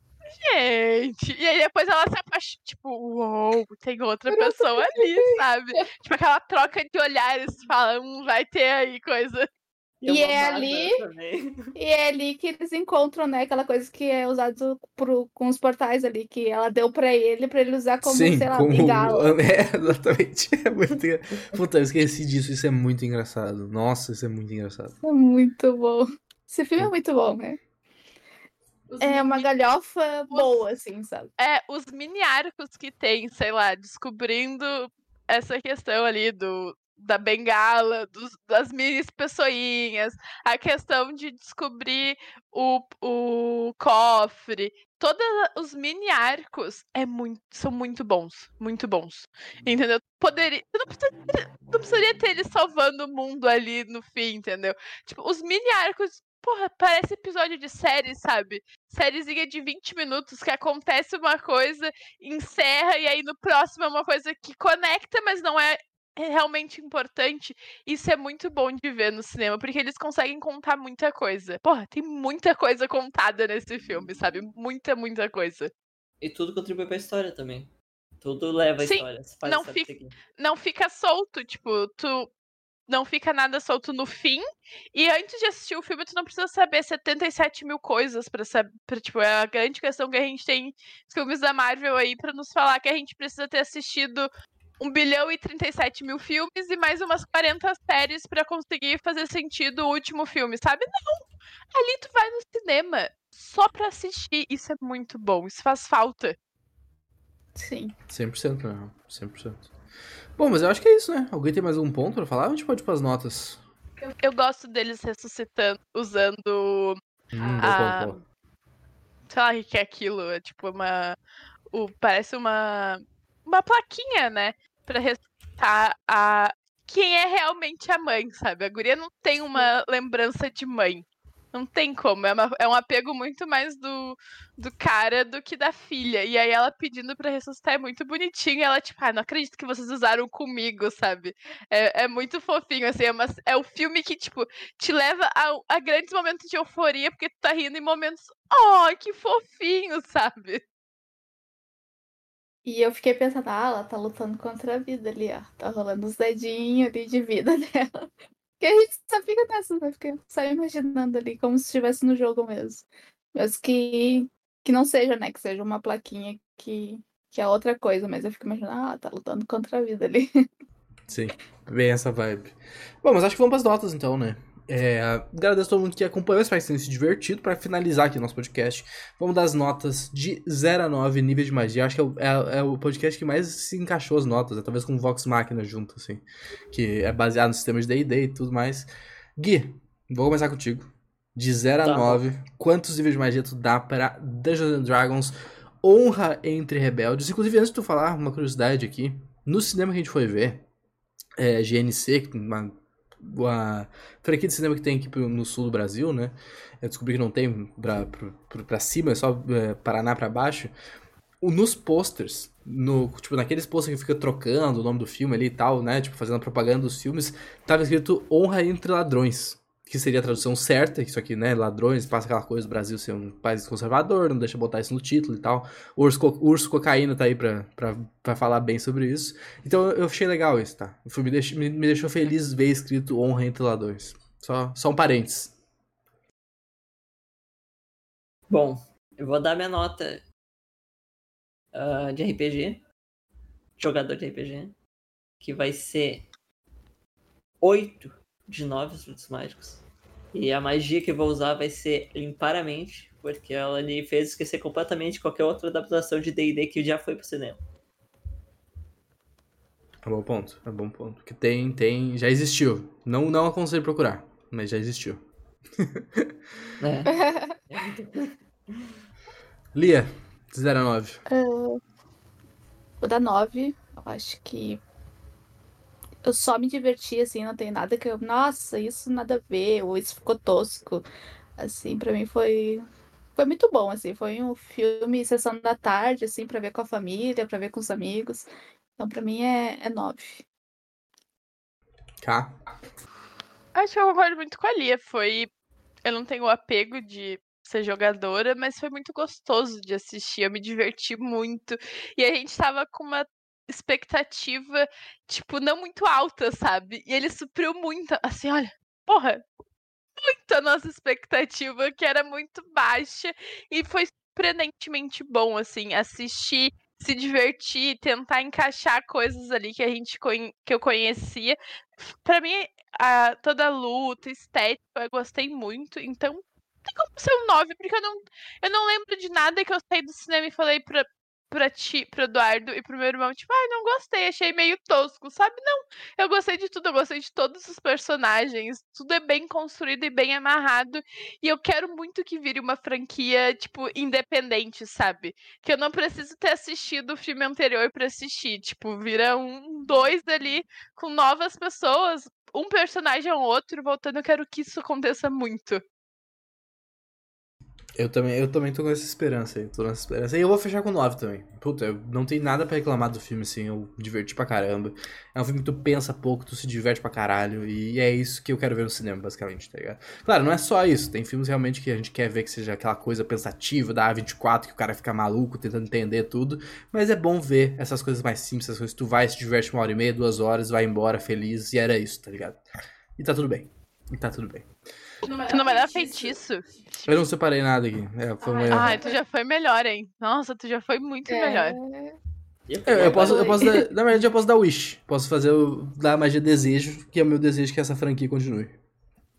gente. E aí depois ela se apaixona, tipo, uou, tem outra pessoa ali, sabe? Tipo, aquela troca de olhares, tu fala, hum, vai ter aí coisa. E é Bárbara ali- também. E é ali que eles encontram, né? Aquela coisa que é usada pro, com os portais ali, que ela deu pra ele, pra ele usar como, Sim, sei lá, como. bengala. É, exatamente. É muito Puta, eu esqueci disso. Isso é muito engraçado. Nossa, isso é muito engraçado. É muito bom. Esse filme é muito bom, né? Os É uma galhofa boa, assim, sabe? É, os mini arcos que tem, sei lá, descobrindo essa questão ali do da bengala, dos, das mini pessoinhas, a questão de descobrir o, o cofre, todos os mini arcos é muito, são muito bons, muito bons. Entendeu? Poderia, não, precisa, não precisaria ter ele salvando o mundo ali no fim, entendeu? Tipo, os mini arcos, porra, parece episódio de série, sabe? Sériezinha de 20 minutos que acontece uma coisa, encerra e aí no próximo é uma coisa que conecta, mas não é realmente importante. Isso é muito bom de ver no cinema, porque eles conseguem contar muita coisa. Porra, tem muita coisa contada nesse filme, sabe? Muita, muita coisa. E tudo contribui pra história também. Tudo leva a Sim, história. Não fica- seguir. Não fica solto, tipo, tu não fica nada solto no fim. E antes de assistir o filme, tu não precisa saber 77 mil coisas pra saber. Pra, tipo, é a grande questão que a gente tem filmes da Marvel aí pra nos falar que a gente precisa ter assistido 1 bilhão e 37 mil filmes e mais umas 40 séries pra conseguir fazer sentido o último filme, sabe? Não! Ali tu vai no cinema só pra assistir. Isso é muito bom, isso faz falta. Sim. 100%, né? 100%. Bom, mas eu acho que é isso, né? Alguém tem mais um ponto pra falar? A gente pode ir pras notas? Eu gosto deles ressuscitando, usando Hum, bom Ah, ponto, bom. sei lá o que que é aquilo, é tipo uma. O, parece uma. Uma plaquinha, né? Pra ressuscitar a. Quem é realmente a mãe, sabe? A guria não tem uma lembrança de mãe. Não tem como. É, uma- é um apego muito mais do, do cara do que da filha. E aí ela pedindo pra ressuscitar é muito bonitinho. E ela, tipo, ah, não acredito que vocês usaram comigo, sabe? É, é muito fofinho, assim. É, uma, é o filme que, tipo, te leva a, a grandes momentos de euforia, porque tu tá rindo em momentos. Oh, que fofinho, sabe? E eu fiquei pensando, ah, ela tá lutando contra a vida ali, ó. Tá rolando os dedinhos ali de vida dela. Que a gente só fica nessa, né? Fica só imaginando ali, como se estivesse no jogo mesmo. Mas que, que não seja, né? Que seja uma plaquinha que, que é outra coisa, mas eu fico imaginando, ah, ela tá lutando contra a vida ali. Sim, bem essa vibe. Bom, mas acho que vamos pras notas então, né? É, agradeço a todo mundo que acompanhou, espero que tenham se divertido. Pra finalizar aqui o nosso podcast, vamos dar as notas de 0 a 9 níveis de magia. Acho que é o, é- é o podcast que mais se encaixou as notas, né? talvez com Vox Machina junto, assim. Que é baseado no sistema de D&D e tudo mais. Gui, vou começar contigo. De 0 a Tá bom. 9, quantos níveis de magia tu dá para Dungeons and Dragons Honra entre Rebeldes? Inclusive, antes de tu falar, uma curiosidade aqui. No cinema que a gente foi ver, é, GNC, que uma, uma franquia de cinema que tem aqui no sul do Brasil, né? Eu descobri que não tem pra, pro- pra cima, é só é, Paraná pra baixo. Nos posters, no, tipo, naqueles posters que fica trocando o nome do filme ali e tal, né? Tipo, fazendo propaganda dos filmes, tava escrito Honra entre Ladrões. Que seria a tradução certa, isso aqui, né? Ladrões, passa aquela coisa do Brasil ser um país conservador, não deixa botar isso no título e tal. O Urso, Co- Urso Cocaína tá aí pra, pra, pra falar bem sobre isso. Então eu achei legal isso, tá? O me deixou, me, me deixou feliz ver escrito Honra entre Ladrões. Só, só um parênteses. Bom, eu vou dar minha nota ah, de RPG, jogador de RPG, que vai ser 8 de 9 frutos mágicos. E a magia que eu vou usar vai ser limpar a mente, porque ela me fez esquecer completamente qualquer outra adaptação de D&D que já foi pro cinema. É bom ponto, é bom ponto. Que tem, tem, já existiu. Não, não aconselho procurar, mas já existiu. É Lia, 0 a 9. Vou dar nove. Eu acho que. Eu só me diverti, assim, não tem nada que eu. Nossa, isso nada a ver, ou isso ficou tosco. Assim, pra mim foi. foi muito bom, assim. Foi um filme sessão da tarde, assim, pra ver com a família, pra ver com os amigos. Então, pra mim, é, é nove. Cá. Acho que eu concordo muito com a Lia. Foi. Eu não tenho o apego de ser jogadora, mas foi muito gostoso de assistir. Eu me diverti muito. E a gente tava com uma expectativa, tipo, não muito alta, sabe? E ele supriu muito. Assim, olha, porra, muito a nossa expectativa, que era muito baixa. E foi surpreendentemente bom, assim, assistir se divertir, tentar encaixar coisas ali que a gente que eu conhecia. Para mim, a, toda a luta, estética, eu gostei muito. Então, tem como ser um 9, porque eu não, eu não lembro de nada que eu saí do cinema e falei pra, pra ti, pro Eduardo e pro meu irmão, tipo, ai, ah, não gostei, achei meio tosco, sabe? Não, eu gostei de tudo, eu gostei de todos os personagens, tudo é bem construído e bem amarrado, e eu quero muito que vire uma franquia, tipo, independente, sabe? Que eu não preciso ter assistido o filme anterior para assistir, tipo, vira um, dois ali com novas pessoas, um personagem ou outro voltando, eu quero que isso aconteça muito. Eu também, eu também tô com essa esperança aí, tô nessa esperança. E eu vou fechar com 9 também. Puta, eu não tenho nada para reclamar do filme, assim, eu diverti pra caramba. É um filme que tu pensa pouco, tu se diverte pra caralho, e é isso que eu quero ver no cinema, basicamente, tá ligado? Claro, não é só isso, tem filmes realmente que a gente quer ver que seja aquela coisa pensativa da A24, que o cara fica maluco tentando entender tudo, mas é bom ver essas coisas mais simples, essas coisas que tu vai, se diverte uma hora e meia, duas horas, vai embora feliz, e era isso, tá ligado? E tá tudo bem. E tá tudo bem. Tu não vai dar feitiço. Eu não separei nada aqui. É, foi um Ai, tu já foi melhor, hein? Nossa, tu já foi muito é... melhor. Eu, eu, posso, eu posso dar, na verdade, eu posso dar wish. Posso fazer o, dar a magia desejo, que é o meu desejo que essa franquia continue.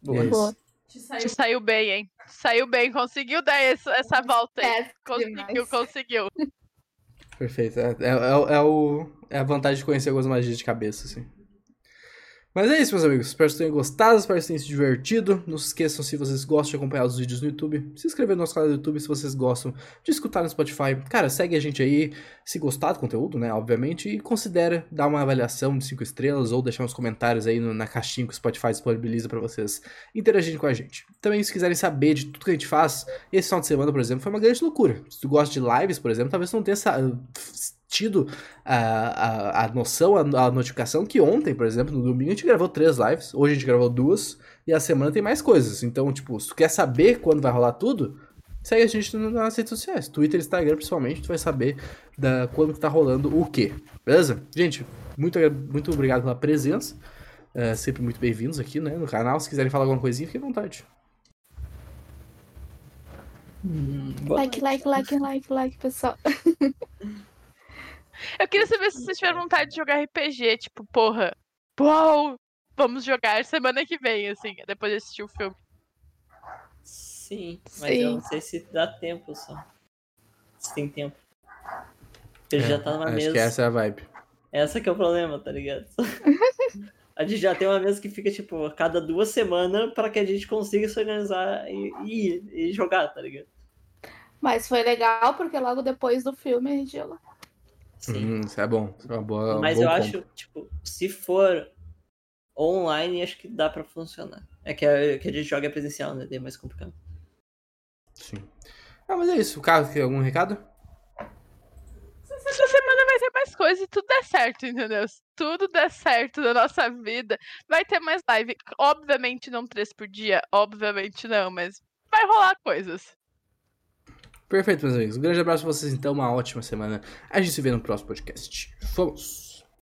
Boa. É Boa. Te saiu... Te saiu bem, hein? Saiu bem, conseguiu dar essa, essa volta aí. É, conseguiu, demais. conseguiu. Perfeito. É, é, é, é, o, é a vantagem de conhecer algumas magias de cabeça, assim. Mas é isso, meus amigos. Espero que tenham gostado, espero que tenham se divertido. Não se esqueçam, se vocês gostam de acompanhar os vídeos no YouTube, se inscrever no nosso canal do YouTube se vocês gostam de escutar no Spotify. Cara, segue a gente aí, se gostar do conteúdo, né, obviamente, e considera dar uma avaliação de 5 estrelas ou deixar uns comentários aí na caixinha que o Spotify disponibiliza para vocês interagirem com a gente. Também, se quiserem saber de tudo que a gente faz, esse final de semana, por exemplo, foi uma grande loucura. Se tu gosta de lives, por exemplo, talvez não tenha essa tido a, a, a noção, a, a, notificação que ontem, por exemplo, no domingo, a gente gravou três lives, hoje a gente gravou duas, e a semana tem mais coisas. Então, tipo, se tu quer saber quando vai rolar tudo, segue a gente nas redes sociais, Twitter e Instagram principalmente, tu vai saber da, quando que tá rolando o quê, beleza? Gente, muito, muito obrigado pela presença, é, sempre muito bem-vindos aqui, né, no canal, se quiserem falar alguma coisinha, fique à vontade. Hum, like, like, like, like, like, pessoal. Eu queria saber se vocês tiveram vontade de jogar RPG, tipo, porra, uau, vamos jogar semana que vem, assim, depois de assistir o filme. Sim, mas Sim. eu não sei se dá tempo só. Se tem tempo. Ele é, já tá numa acho mesa. Acho que essa é a vibe. Essa que é o problema, tá ligado? a gente já tem uma mesa que fica, tipo, a cada duas semanas para que a gente consiga se organizar e, e, e, jogar, tá ligado? Mas foi legal, porque logo depois do filme a gente jogou. Sim. Hum, isso é bom. Isso é uma boa, Mas eu acho, tipo, se for online, acho que dá pra funcionar. É que a, que a gente joga presencial, né? É mais complicado. Sim. Ah, mas é isso. O Carlos, tem algum recado? Essa semana vai ter mais coisa e tudo der certo, entendeu? Se tudo der certo na nossa vida, vai ter mais live. Obviamente não três por dia, obviamente não, mas vai rolar coisas. Perfeito, meus amigos. Um grande abraço pra vocês, então. Uma ótima semana. A gente se vê no próximo podcast. Fomos!